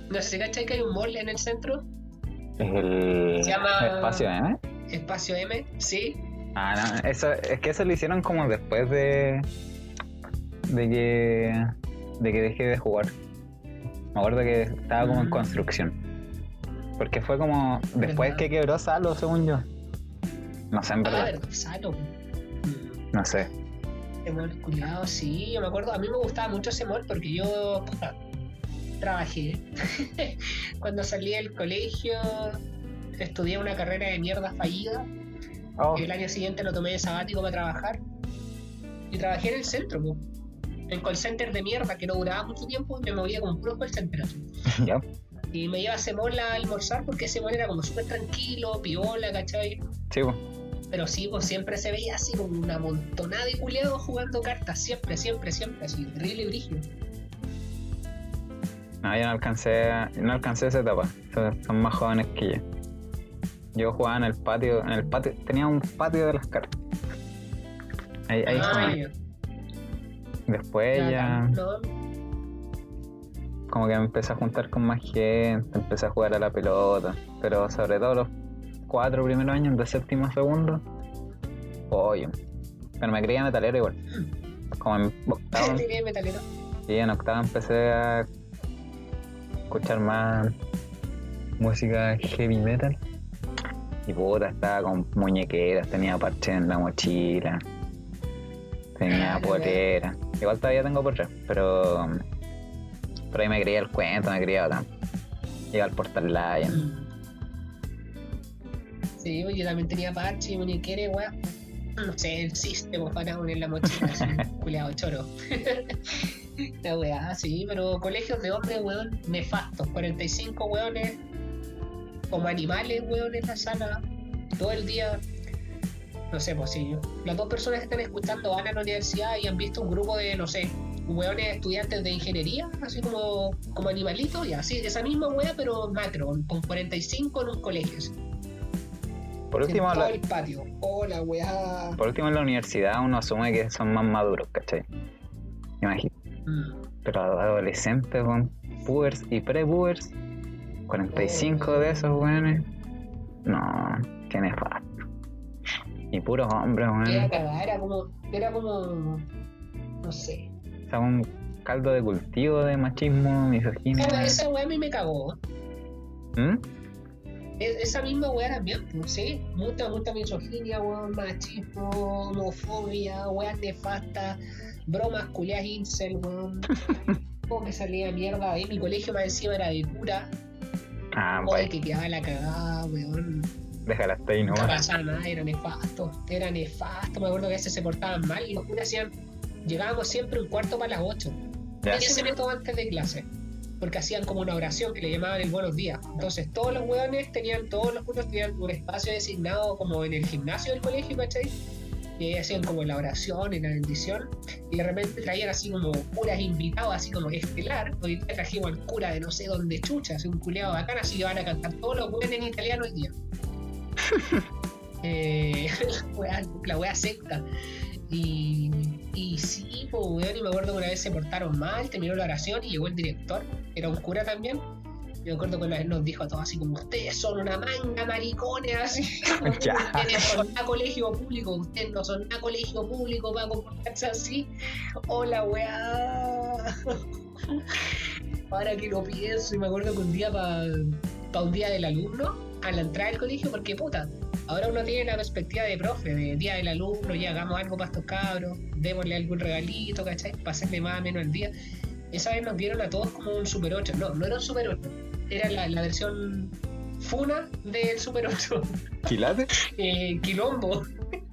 No sé cachai que hay un mall en el centro, El Se llama- espacio M. Espacio M, sí. Ah, no, eso, es que eso lo hicieron como después de. de que. de que dejé de jugar. Me acuerdo que estaba como en Mm. construcción. Porque fue como después ¿Verdad? que quebró Salo, según yo. No sé, en Ah, verdad. verdad, Salo. No sé. Ese mall culiado, sí, yo me acuerdo. A mí me gustaba mucho ese mall porque yo. puta, trabajé. Cuando salí del colegio, estudié una carrera de mierda fallida. Oh, El año siguiente lo tomé de sabático para trabajar. Y trabajé en el centro, po. En call center de mierda que no duraba mucho tiempo, me movía con puros call center. ya. Y me iba a ese mall a almorzar porque ese mall era como súper tranquilo, piola, ¿cachai? Sí, pues. Pero sí, pues siempre se veía así como una montonada de culeados jugando cartas, siempre, siempre, siempre, así, terrible brillo. No, yo no alcancé, no alcancé esa etapa. Son, son más jóvenes que yo. Yo jugaba en el patio, en el patio, tenía un patio de las cartas. Ahí, ahí Ah, ya. Después ya, como que me empecé a juntar con más gente, empecé a jugar a la pelota, pero sobre todo los cuatro primeros años de séptimo a segundo, pollo. Pero me creía metalero igual. Como en octavo, metalero. y en octavo empecé a escuchar más música heavy metal. Y puta, estaba con muñequeras, tenía parches en la mochila, tenía Ah, polera. Igual todavía tengo polera, pero por ahí me creía el cuento, me creía bacán. Iba al Portal Lion. Sí, pues, yo también tenía parche y muñequera, weón. No sé, el sistema para poner la mochila, así, culiado choro. La weá, sí, pero colegios de hombres, weón, nefastos. 45 weones, como animales, weón, en la sala, todo el día. No sé, pues sí, las dos personas que están escuchando van a la universidad y han visto un grupo de, no sé, weones estudiantes de ingeniería, así como, como animalitos, y así, esa misma weá, pero macro, con 45 en un colegio. así. Por En último, todo la- el patio. Hola, weá. por último, en la universidad uno asume que son más maduros, ¿cachai? Imagínate. Mm. Pero adolescentes, con pubers y pre-pubers, 45 de esos, weones. No, qué nefasto. Y puros hombres, Era weón. cagada, era como, era como, no sé. O sea, un caldo de cultivo de machismo, misoginia. Esa, esa weá a mí me cagó. ¿Mm? Es- esa misma weá también, ¿sí? Mucha, mucha misoginia, weón, machismo, homofobia, weá nefasta, bromas culiadas incel, weón. Como que salía mierda ahí. Mi colegio más encima era de cura. Ah, pues, que quedaba la cagada, weón. Déjala hasta ahí No nomás. pasaba nada, era nefasto. Era nefasto. Me acuerdo que a veces se portaban mal y los curas hacían. Llegábamos siempre un cuarto para las 8. Ya. 15 minutos antes de clase. Porque hacían como una oración que le llamaban el buenos días. Entonces todos los hueones tenían, todos los curas tenían un espacio designado como en el gimnasio del colegio, ¿cachai? Y ahí hacían como la oración y la bendición. Y de repente traían así como curas invitados, así como estelar. Hoy día trajimos al cura de no sé dónde chucha, así un culeado bacán, así que van a cantar todos los hueones en italiano hoy día. eh, la wea, secta. Y, y sí, pues, weón, y me acuerdo que una vez se portaron mal, terminó la oración y llegó el director, era un cura también. Me acuerdo que una vez nos dijo a todos así como, ustedes son una manga maricones, así. como. Ustedes son nada colegio público, ustedes no son nada colegio público para comportarse así. Hola, weá. Ahora que lo pienso, y me acuerdo que un día para un día del alumno, a la entrada del colegio, porque puta, ahora uno tiene la perspectiva de profe, de día del alumno, ya hagamos algo para estos cabros, démosle algún regalito, ¿cachai? Para hacerle más o menos el día. Esa vez nos dieron a todos como un Super 8. No, no era un Super 8, era la, la versión Funa del Super 8. ¿Quilate? Eh, Quilombo,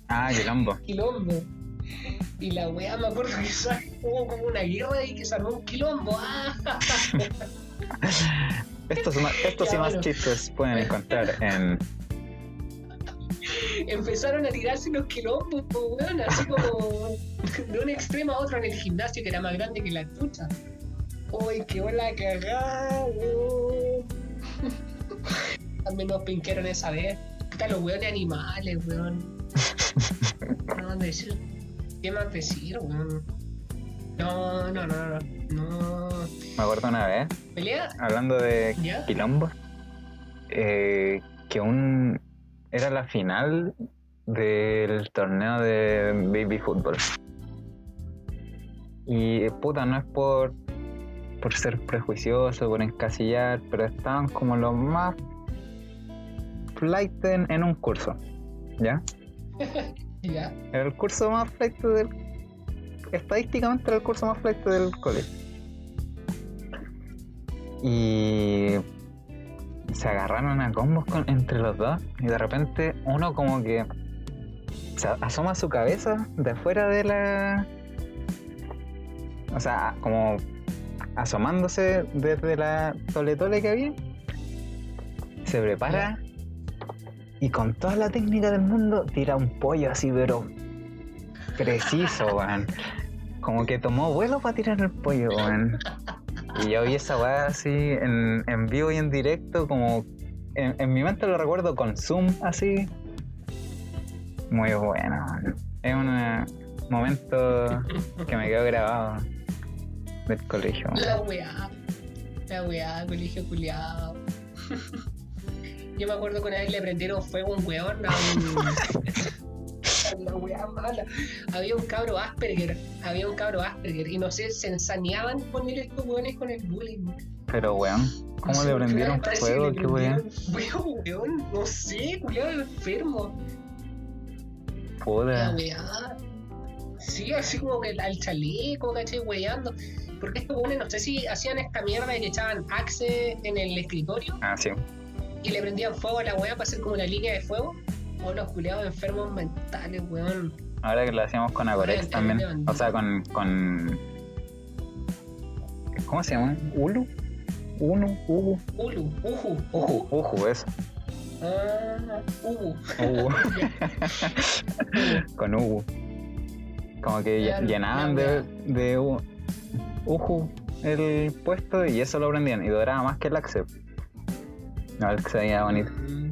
Ah, quilombo. Quilombo. Y la weá me acuerdo que hubo como una guerra y que se armó un quilombo. ¡Ah! Estos, y más bueno. chistes pueden encontrar en empezaron a tirarse los quilombos, pues, weón, así como de un extremo a otro en el gimnasio que era más grande que la chucha. Uy, qué buena cagada, weón. También nos pinquearon esa vez. Puta, los weones animales, weón. ¿Qué más decir? ¿Qué más decir, weón? No, no, no, no. No. Me acuerdo una vez, ¿Pelea? hablando de ¿Ya? quilombo, eh, que un era la final del torneo de baby fútbol. Y puta, no es por, por ser prejuicioso, por encasillar, pero estaban como los más flight en, en un curso. ¿Ya? ¿Ya? Era el curso más flight del. Estadísticamente era el curso más flight del colegio. Y se agarraron a combos con- entre los dos. Y de repente uno como que se asoma su cabeza de afuera de la. O sea, como asomándose desde la tole tole que había. Se prepara y con toda la técnica del mundo tira un pollo así, pero preciso, weón. Como que tomó vuelo para tirar el pollo, weón. Y yo vi esa weá así en, en vivo y en directo, como en, en mi mente lo recuerdo con Zoom así. Muy bueno. Es un momento que me quedó grabado del colegio. La weá. La weá, colegio culiado. Yo me acuerdo que una vez le prendieron fuego a un weón a un. La weá mala. Había un cabro Asperger. Había un cabro Asperger. Y no sé, se ensañaban poner estos weones con el bullying. Pero weón, ¿cómo No le prendieron fuego? le Qué weón. Fuego, weón. No sé, culiado enfermo. La Puta. weá. Sí, así como que al chaleco, caché, weyando. Porque estos weones, no sé si hacían esta mierda de que echaban axe en el escritorio Ah, sí. y le prendían fuego a la weá para hacer como una línea de fuego. O los culiados enfermos mentales, weón. Ahora que lo hacíamos con Agorex también. ay. O sea, con, con. ¿Cómo se llama? ¿Ulu? ¿Uno? ¿Ubu? Ulu, uju, Uju, Uju, eso. Ah, ubu. Ubu. con Ubu. Como que Ya, ll- llenaban la de, de Uju el puesto y eso lo prendían. Y duraba más que el Axe. No, el que se veía bonito. Mm.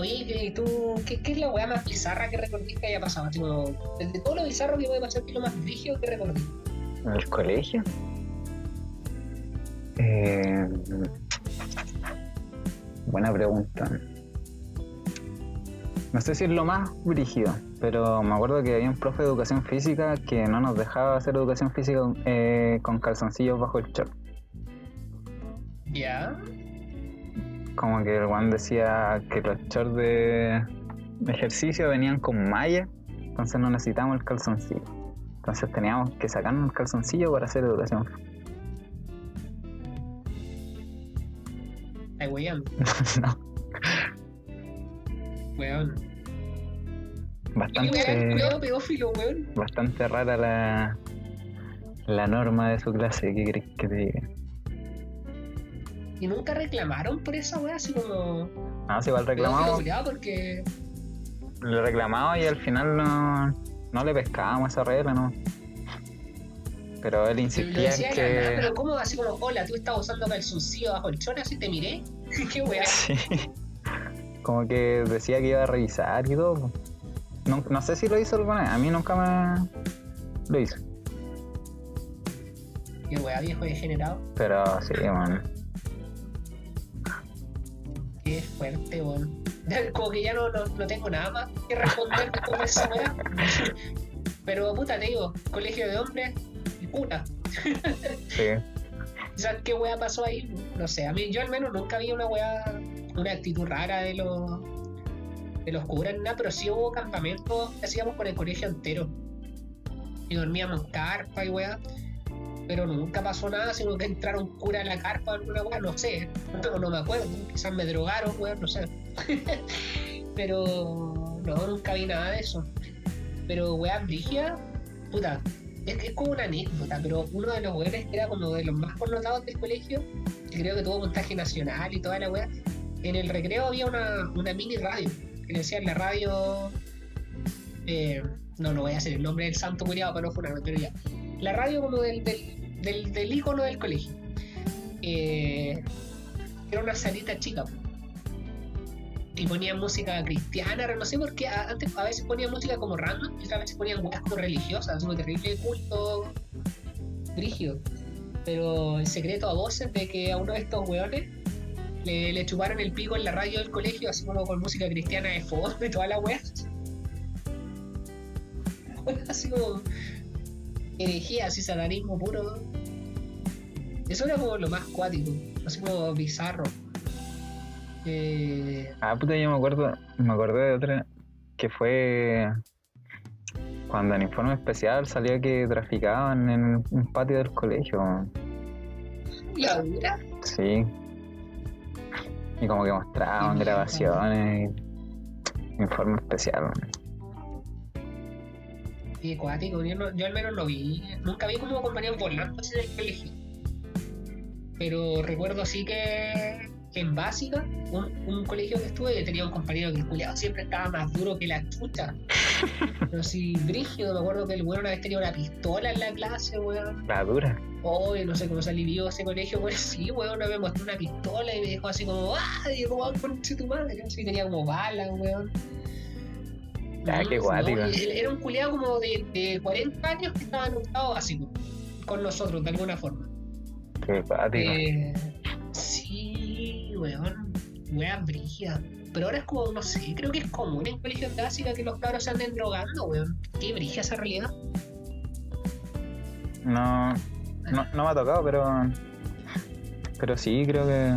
Oye, ¿y tú qué, qué es la weá más bizarra que recordís que haya pasado? Como, de todo lo bizarro que puede pasar, ¿qué es lo más brígido que recordís? ¿En el colegio? Eh, buena pregunta. No sé si es lo más brígido, pero me acuerdo que había un profe de educación física que no nos dejaba hacer educación física eh, con calzoncillos bajo el short. Ya. Como que el Juan decía que los shorts de ejercicio venían con malla, entonces no necesitamos el calzoncillo. Entonces teníamos que sacarnos el calzoncillo para hacer educación Ay, weón. no, Weón. Bastante, Cuidado pedófilo, weón. bastante rara la, la norma de su clase, ¿qué crees que te diga? Y nunca reclamaron por esa weá, así como. No, si igual Pedófilo reclamamos, culiado, porque. le reclamamos y al final no, no le pescábamos esa regla, ¿no? Pero él Lo insistía en la nada, que... pero ¿cómo así como, hola, tú estás usando calzoncillo bajo el chor, así te miré? ¿Qué weá? Sí. Como que decía que iba a revisar y todo. No, no sé si lo hizo alguna vez. A mí nunca me lo hizo. ¿Qué weá, viejo degenerado? Pero sí, man. Qué fuerte, weón. Como que ya no, no, no tengo nada más que responder de esa weá. Pero puta, te digo, colegio de hombres y puta. Sí. ¿Sabes qué weá pasó ahí? No sé, a mí yo al menos nunca vi una weá, una actitud rara de los de los curas nada, pero sí hubo campamentos que hacíamos con el colegio entero. Y dormíamos en carpa y weá. Pero nunca pasó nada, sino que entraron cura en la carpa o alguna weá, no sé, no, me acuerdo, quizás me drogaron, weá, no sé. pero no, nunca vi nada de eso. Pero weá, Brigia, puta, es como una anécdota, pero uno de los weones que era como de los más connotados del colegio, que creo que tuvo montaje nacional y toda la weá, en el recreo había una, mini radio, que le decían la radio. eh, no, no voy a hacer el nombre del santo culiado para no funarme, pero ya. La radio como del, del, del, del ícono del colegio. Eh, era una salita chica. Y ponían música cristiana, no sé por qué. Antes a veces ponían música como random y otras veces ponían weas como religiosas, como terrible culto rígido. Pero el secreto a voces de que a uno de estos weones le, le chuparon el pico en la radio del colegio, así como con música cristiana de fondo y toda la wea. así como herejía, así satanismo puro. Eso era como lo más cuático, así como bizarro. Eh, Ah, puta, yo me acuerdo, me acordé de otra que fue cuando en informe especial salía que traficaban en un patio del colegio. la dura. Sí. Y como que mostraban grabaciones informe especial. man. Y acuático, yo, no- yo al menos lo vi. Nunca vi como compañías volando así en el colegio. Pero recuerdo sí que en básica, un, un colegio que estuve, yo tenía un compañero que el culiado siempre estaba más duro que la chucha. Pero si brígido, me acuerdo que el weón una vez tenía una pistola en la clase, weón. La dura. Hoy no sé cómo se alivió ese colegio, weón. Sí, weón, una vez me mostró una pistola y me dijo así como, ¡ah! Digo, weón, conche tu madre. Así tenía como balas, weón. Ah, qué No, guático. y Era un culiado como de, de 40 años que estaba anotado así con nosotros, de alguna forma. Qué. Eh, sí, weón. Weón, brígida. Pero ahora es como, no sé, creo que es común en colegios de básica que los cabros se anden drogando, weón. Qué brilla esa realidad. No, no, no me ha tocado, pero. Pero sí, creo que.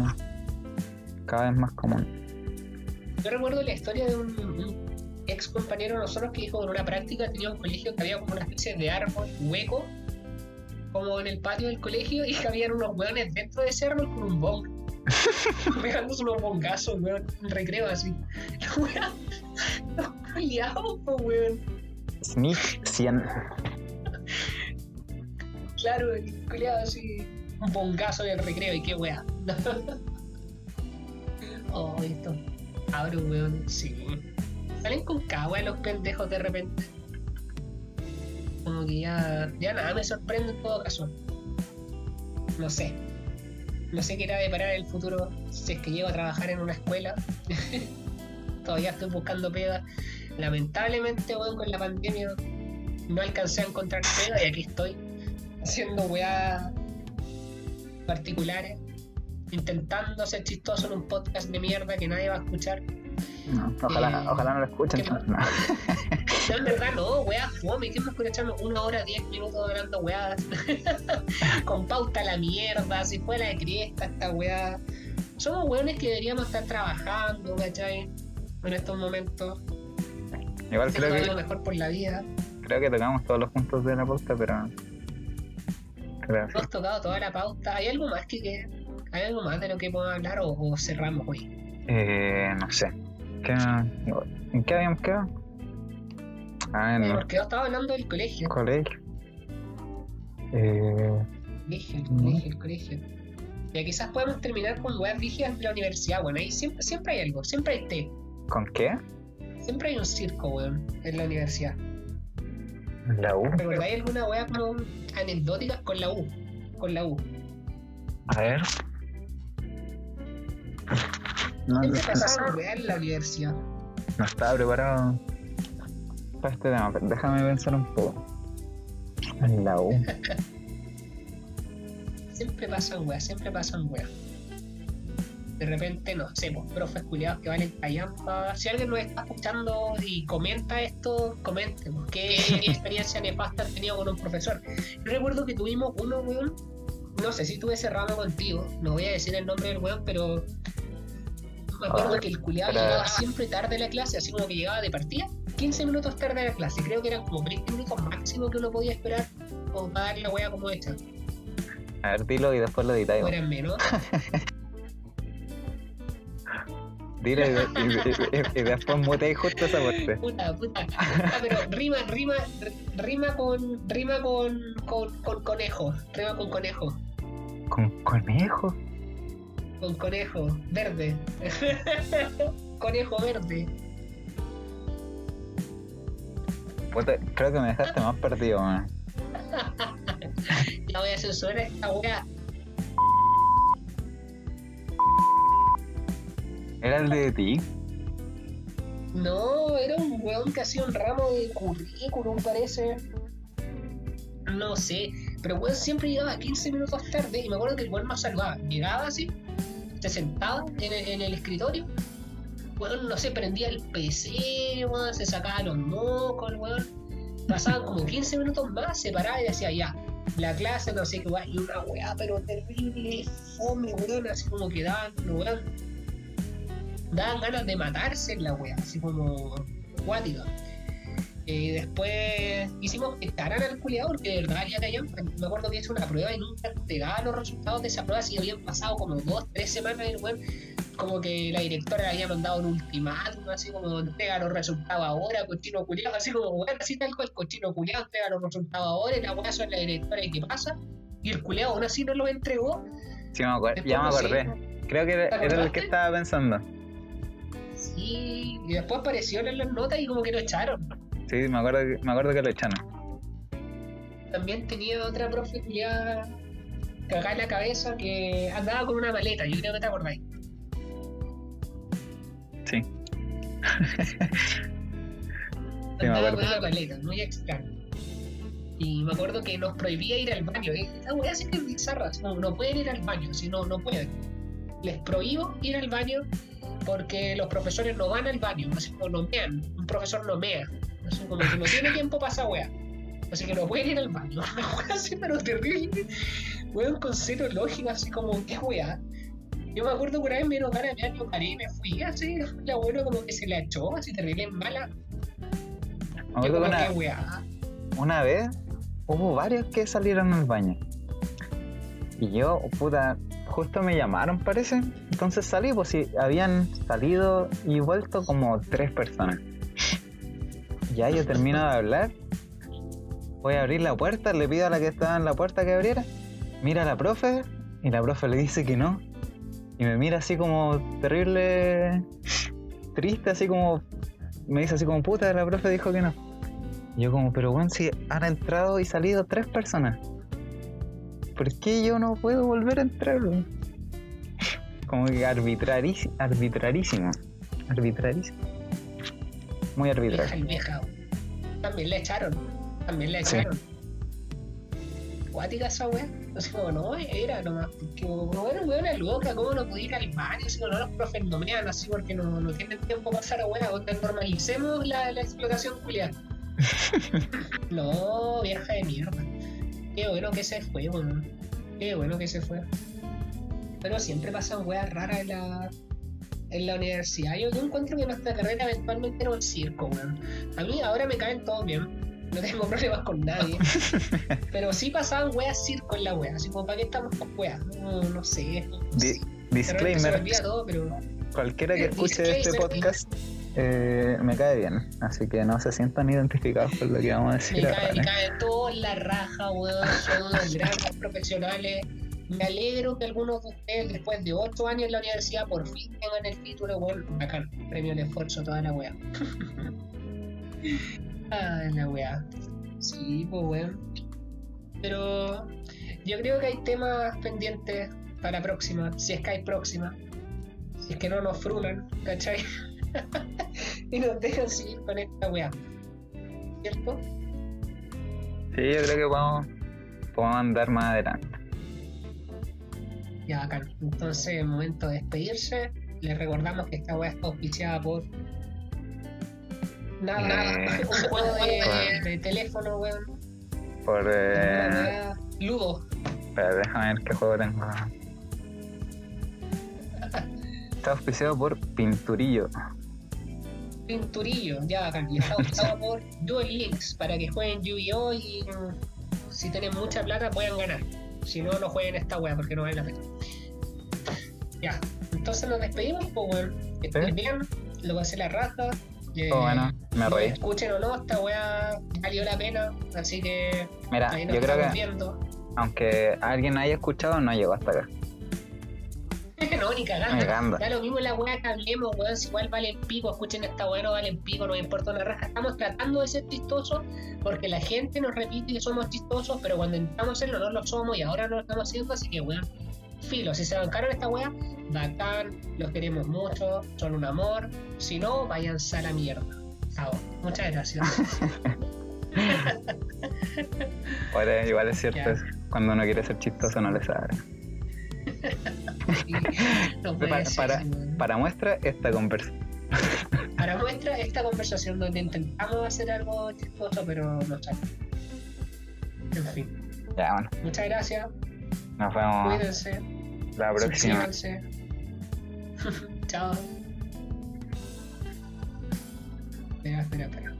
Cada vez más común. Yo recuerdo la historia de un, un ex compañero de nosotros que dijo que en una práctica tenía un colegio que había como una especie de árbol hueco, como en el patio del colegio, y que habían unos weones dentro de ese árbol con un bong. Pegándose unos bongazos, weón, en recreo así. Los culiados, weón. Sneak 100. Claro, el culiado así, un bongazo en el recreo, y qué weá. oh, esto. Abro, weón, sí. Salen con cagua los pendejos de repente. Como que ya, ya nada me sorprende en todo caso. No sé. No sé qué irá a deparar el futuro si es que llego a trabajar en una escuela. Todavía estoy buscando pega. Lamentablemente, weón, con la pandemia no alcancé a encontrar pega y aquí estoy haciendo weá particulares, intentando ser chistoso en un podcast de mierda que nadie va a escuchar. No, ojalá, Eh, ojalá no lo escuchen. ¿qué No. No, en verdad no, weá, fome, ¿qué más escuchando una hora, diez minutos hablando weadas? Con pauta a la mierda, si fuera de criesta esta weá. Somos weones que deberíamos estar trabajando, ¿cachai? En estos momentos, Igual haciendo creo que, mejor por la vida. creo que tocamos todos los puntos de la posta, pero. Que. Hemos tocado toda la pauta. ¿Hay algo más que quede? ¿Hay algo más de lo que podemos hablar o, o cerramos hoy? Eh, no sé. ¿Qué, ¿En qué habíamos quedado? Ah, el Porque yo estaba hablando del colegio. colegio. Eh, Colegio, el colegio, el colegio. Ya quizás podemos terminar con weas rígidas de la universidad, bueno, ahí siempre, siempre hay algo, siempre hay té, ¿Con qué? siempre hay un circo, weón, en la universidad. La U. ¿Recordáis alguna wea como anecdótica con la U? Con la U. A ver. No, Siempre no, weas en la universidad. no estaba preparado para este tema, déjame pensar un poco. En la U. Siempre pasan weas, siempre pasan weas. De repente, no sé, pues, profes culiados que valen callampa. Si alguien nos está escuchando y comenta esto, comente. pues, ¿Qué experiencia nefasta han tenido con un profesor? Yo recuerdo que tuvimos uno, weón. No sé si tuve ese ramo contigo. No voy a decir el nombre del weón, pero. Me acuerdo Ah, que el culiado pero- llegaba siempre tarde a la clase, así como que llegaba de partida. 15 minutos tarde a la clase. Creo que eran como 20 minutos máximo que uno podía esperar. O para dar la wea como hecha. A ver, dilo y después lo editáis. O eran menos. Dilo y, y- y- y después muteáis justo esa parte. Puta, puta. Ah, pero rima, rima, rima con, rima con, con, con conejo. Rima con conejo. ¿Con conejo? Con conejo. Verde. conejo verde. Puta, creo que me dejaste más perdido, man. Ya voy a censurar esta wea. ¿Era el de ti? No, era un weón que hacía un ramo de currículum, parece. No sé, pero weón siempre llegaba 15 minutos tarde y me acuerdo que el weón nos salvaba. Llegaba así, se sentaba en el, escritorio, weón, no sé, prendía el PC, weón, se sacaba los mocos, weón. Pasaban como 15 minutos más, se y decía ya, la clase, no sé qué weón, y una weá, pero terrible, fome, weón, así como que daban, weón, daban ganas de matarse en la wea, así como acuática. Eh, después hicimos que echaran al culiado porque de verdad ya caían. Me acuerdo que hice una prueba y nunca entregaba los resultados de esa prueba si habían pasado como dos, tres semanas y el como que la directora le había mandado un ultimátum, así como entrega los resultados ahora, cochino culiado, así como weón, así tal cual, cochino culiado, entrega los resultados ahora y la weá son la directora y qué pasa. Y el culiado aún así no los entregó Sí, me acuerdo. Después Ya me acordé. Creo que era, ¿Te era el que estaba pensando. Sí, y después apareció en las notas y como que lo echaron. Sí, me acuerdo, me acuerdo que lo echaron. También tenía otra profe que ya cagada en la cabeza que andaba con una maleta, yo creo que te acordáis. Sí. Sí, Andaba con una maleta, muy extraño. Y me acuerdo que nos prohibía ir al baño. ¿eh? Esta weá sí que es bizarra, como, no pueden ir al baño, si no, no pueden. Les prohíbo ir al baño porque los profesores no van al baño, como no mean. Un profesor no mea. Así como que no tiene tiempo para esa weá. Así que no pueden ir al baño. Una weá así, pero terrible. Weón con cero lógica, así como, ¿qué weá? Yo me acuerdo que una vez me dieron ganas de yo paré y me fui así. La abuelo como que se la echó, así terrible mala. Yo como, una, ¿qué weá? una vez hubo varios que salieron al baño. Y yo, puta, justo me llamaron, parece. Entonces salí, pues si habían salido y vuelto como tres personas. Ya yo termino de hablar. Voy a abrir la puerta, le pido a la que estaba en la puerta que abriera. Mira a la profe y la profe le dice que no. Y me mira así como terrible, triste, así como... Me dice así como, puta, la profe dijo que no. Y yo como, pero bueno, si han entrado y salido tres personas. ¿Por qué yo no puedo volver a entrar? Como que arbitrarísimo. Arbitrarísimo. Arbitrarísimo. Muy arbitrario. y vieja. También la echaron. También la Sí. echaron. Cuática esa weá. Así como, no, era nomás. Porque, bueno, weón, es loca. ¿Cómo no pude ir al baño? Así como, no, los profes no mean así porque no, no tienen tiempo para pasar a. Onda, normalicemos la, la explotación culiada. no, vieja de mierda. Qué bueno que se fue, weón. Qué bueno que se fue. Pero siempre pasan weas raras en la, en la universidad. Yo, yo encuentro que nuestra carrera eventualmente era un circo, weón. A mí ahora me caen todos bien. No tengo problemas con nadie. Pero sí pasaban weas circo en la wea. Así como, ¿para qué estamos con weas? No, no sé. No Di- me disclaimer. olvida todo, pero. Cualquiera que escuche este podcast eh, me cae bien. Así que no se sientan identificados con lo que vamos a Me decir cae, me ahora. cae todo en la raja, weón. Son unos grandes profesionales. Me alegro que algunos de ustedes, después de 8 años en la universidad, por fin tengan el título, weón. Bacán. Premio de esfuerzo, toda la weá. ah, la weá. Sí, pues weón. Pero yo creo que hay temas pendientes para la próxima, si es que hay próxima. Si es que no nos frunan, ¿cachai? y nos dejan seguir con esta weá. ¿Cierto? Sí, yo creo que podemos, podemos andar más adelante. Ya, bacán. Entonces, momento de despedirse. Les recordamos que esta weá está auspiciada por. Nada, nada. Eh, Un juego de, de teléfono, weón. Por. Eh, Ludo. espera, déjame ver qué juego tengo. Está auspiciado por Pinturillo. Pinturillo, ya bacán. Y está auspiciado por Duel Links para que jueguen Yu-Gi-Oh! y mm, si tienen mucha plata puedan ganar. Si no, no jueguen esta weá porque no vale la pena. Ya, entonces nos despedimos, pues weón. Que estén Sí. bien, lo pasé la raja. Eh, Oh, bueno, me no reí. escuchen o no, esta weá valió la pena, así que Mira, ahí nos yo creo que viendo. aunque alguien haya escuchado, no llegó hasta acá. No, ni cagando. Da lo mismo la weá que hablemos, weón, si igual valen pico, escuchen esta weá, no valen pico, no me importa una raja. Estamos tratando de ser chistosos porque la gente nos repite que somos chistosos, pero cuando intentamos serlo no lo somos y ahora no lo estamos haciendo, así que weón, filo, si se bancaron esta weá, bacán, los queremos mucho, son un amor, si no, váyanse a la mierda. Chao, muchas gracias. Ahora, igual es cierto, Ya. cuando uno quiere ser chistoso no le sabe. no Para- ser, para- weón. Para muestra, esta conversación. Para muestra esta conversación donde intentamos hacer algo chistoso, pero no sale. En fin, Ya, bueno, muchas gracias. nos vemos Cuídense. la próxima. Chao. Espera, espera, espera.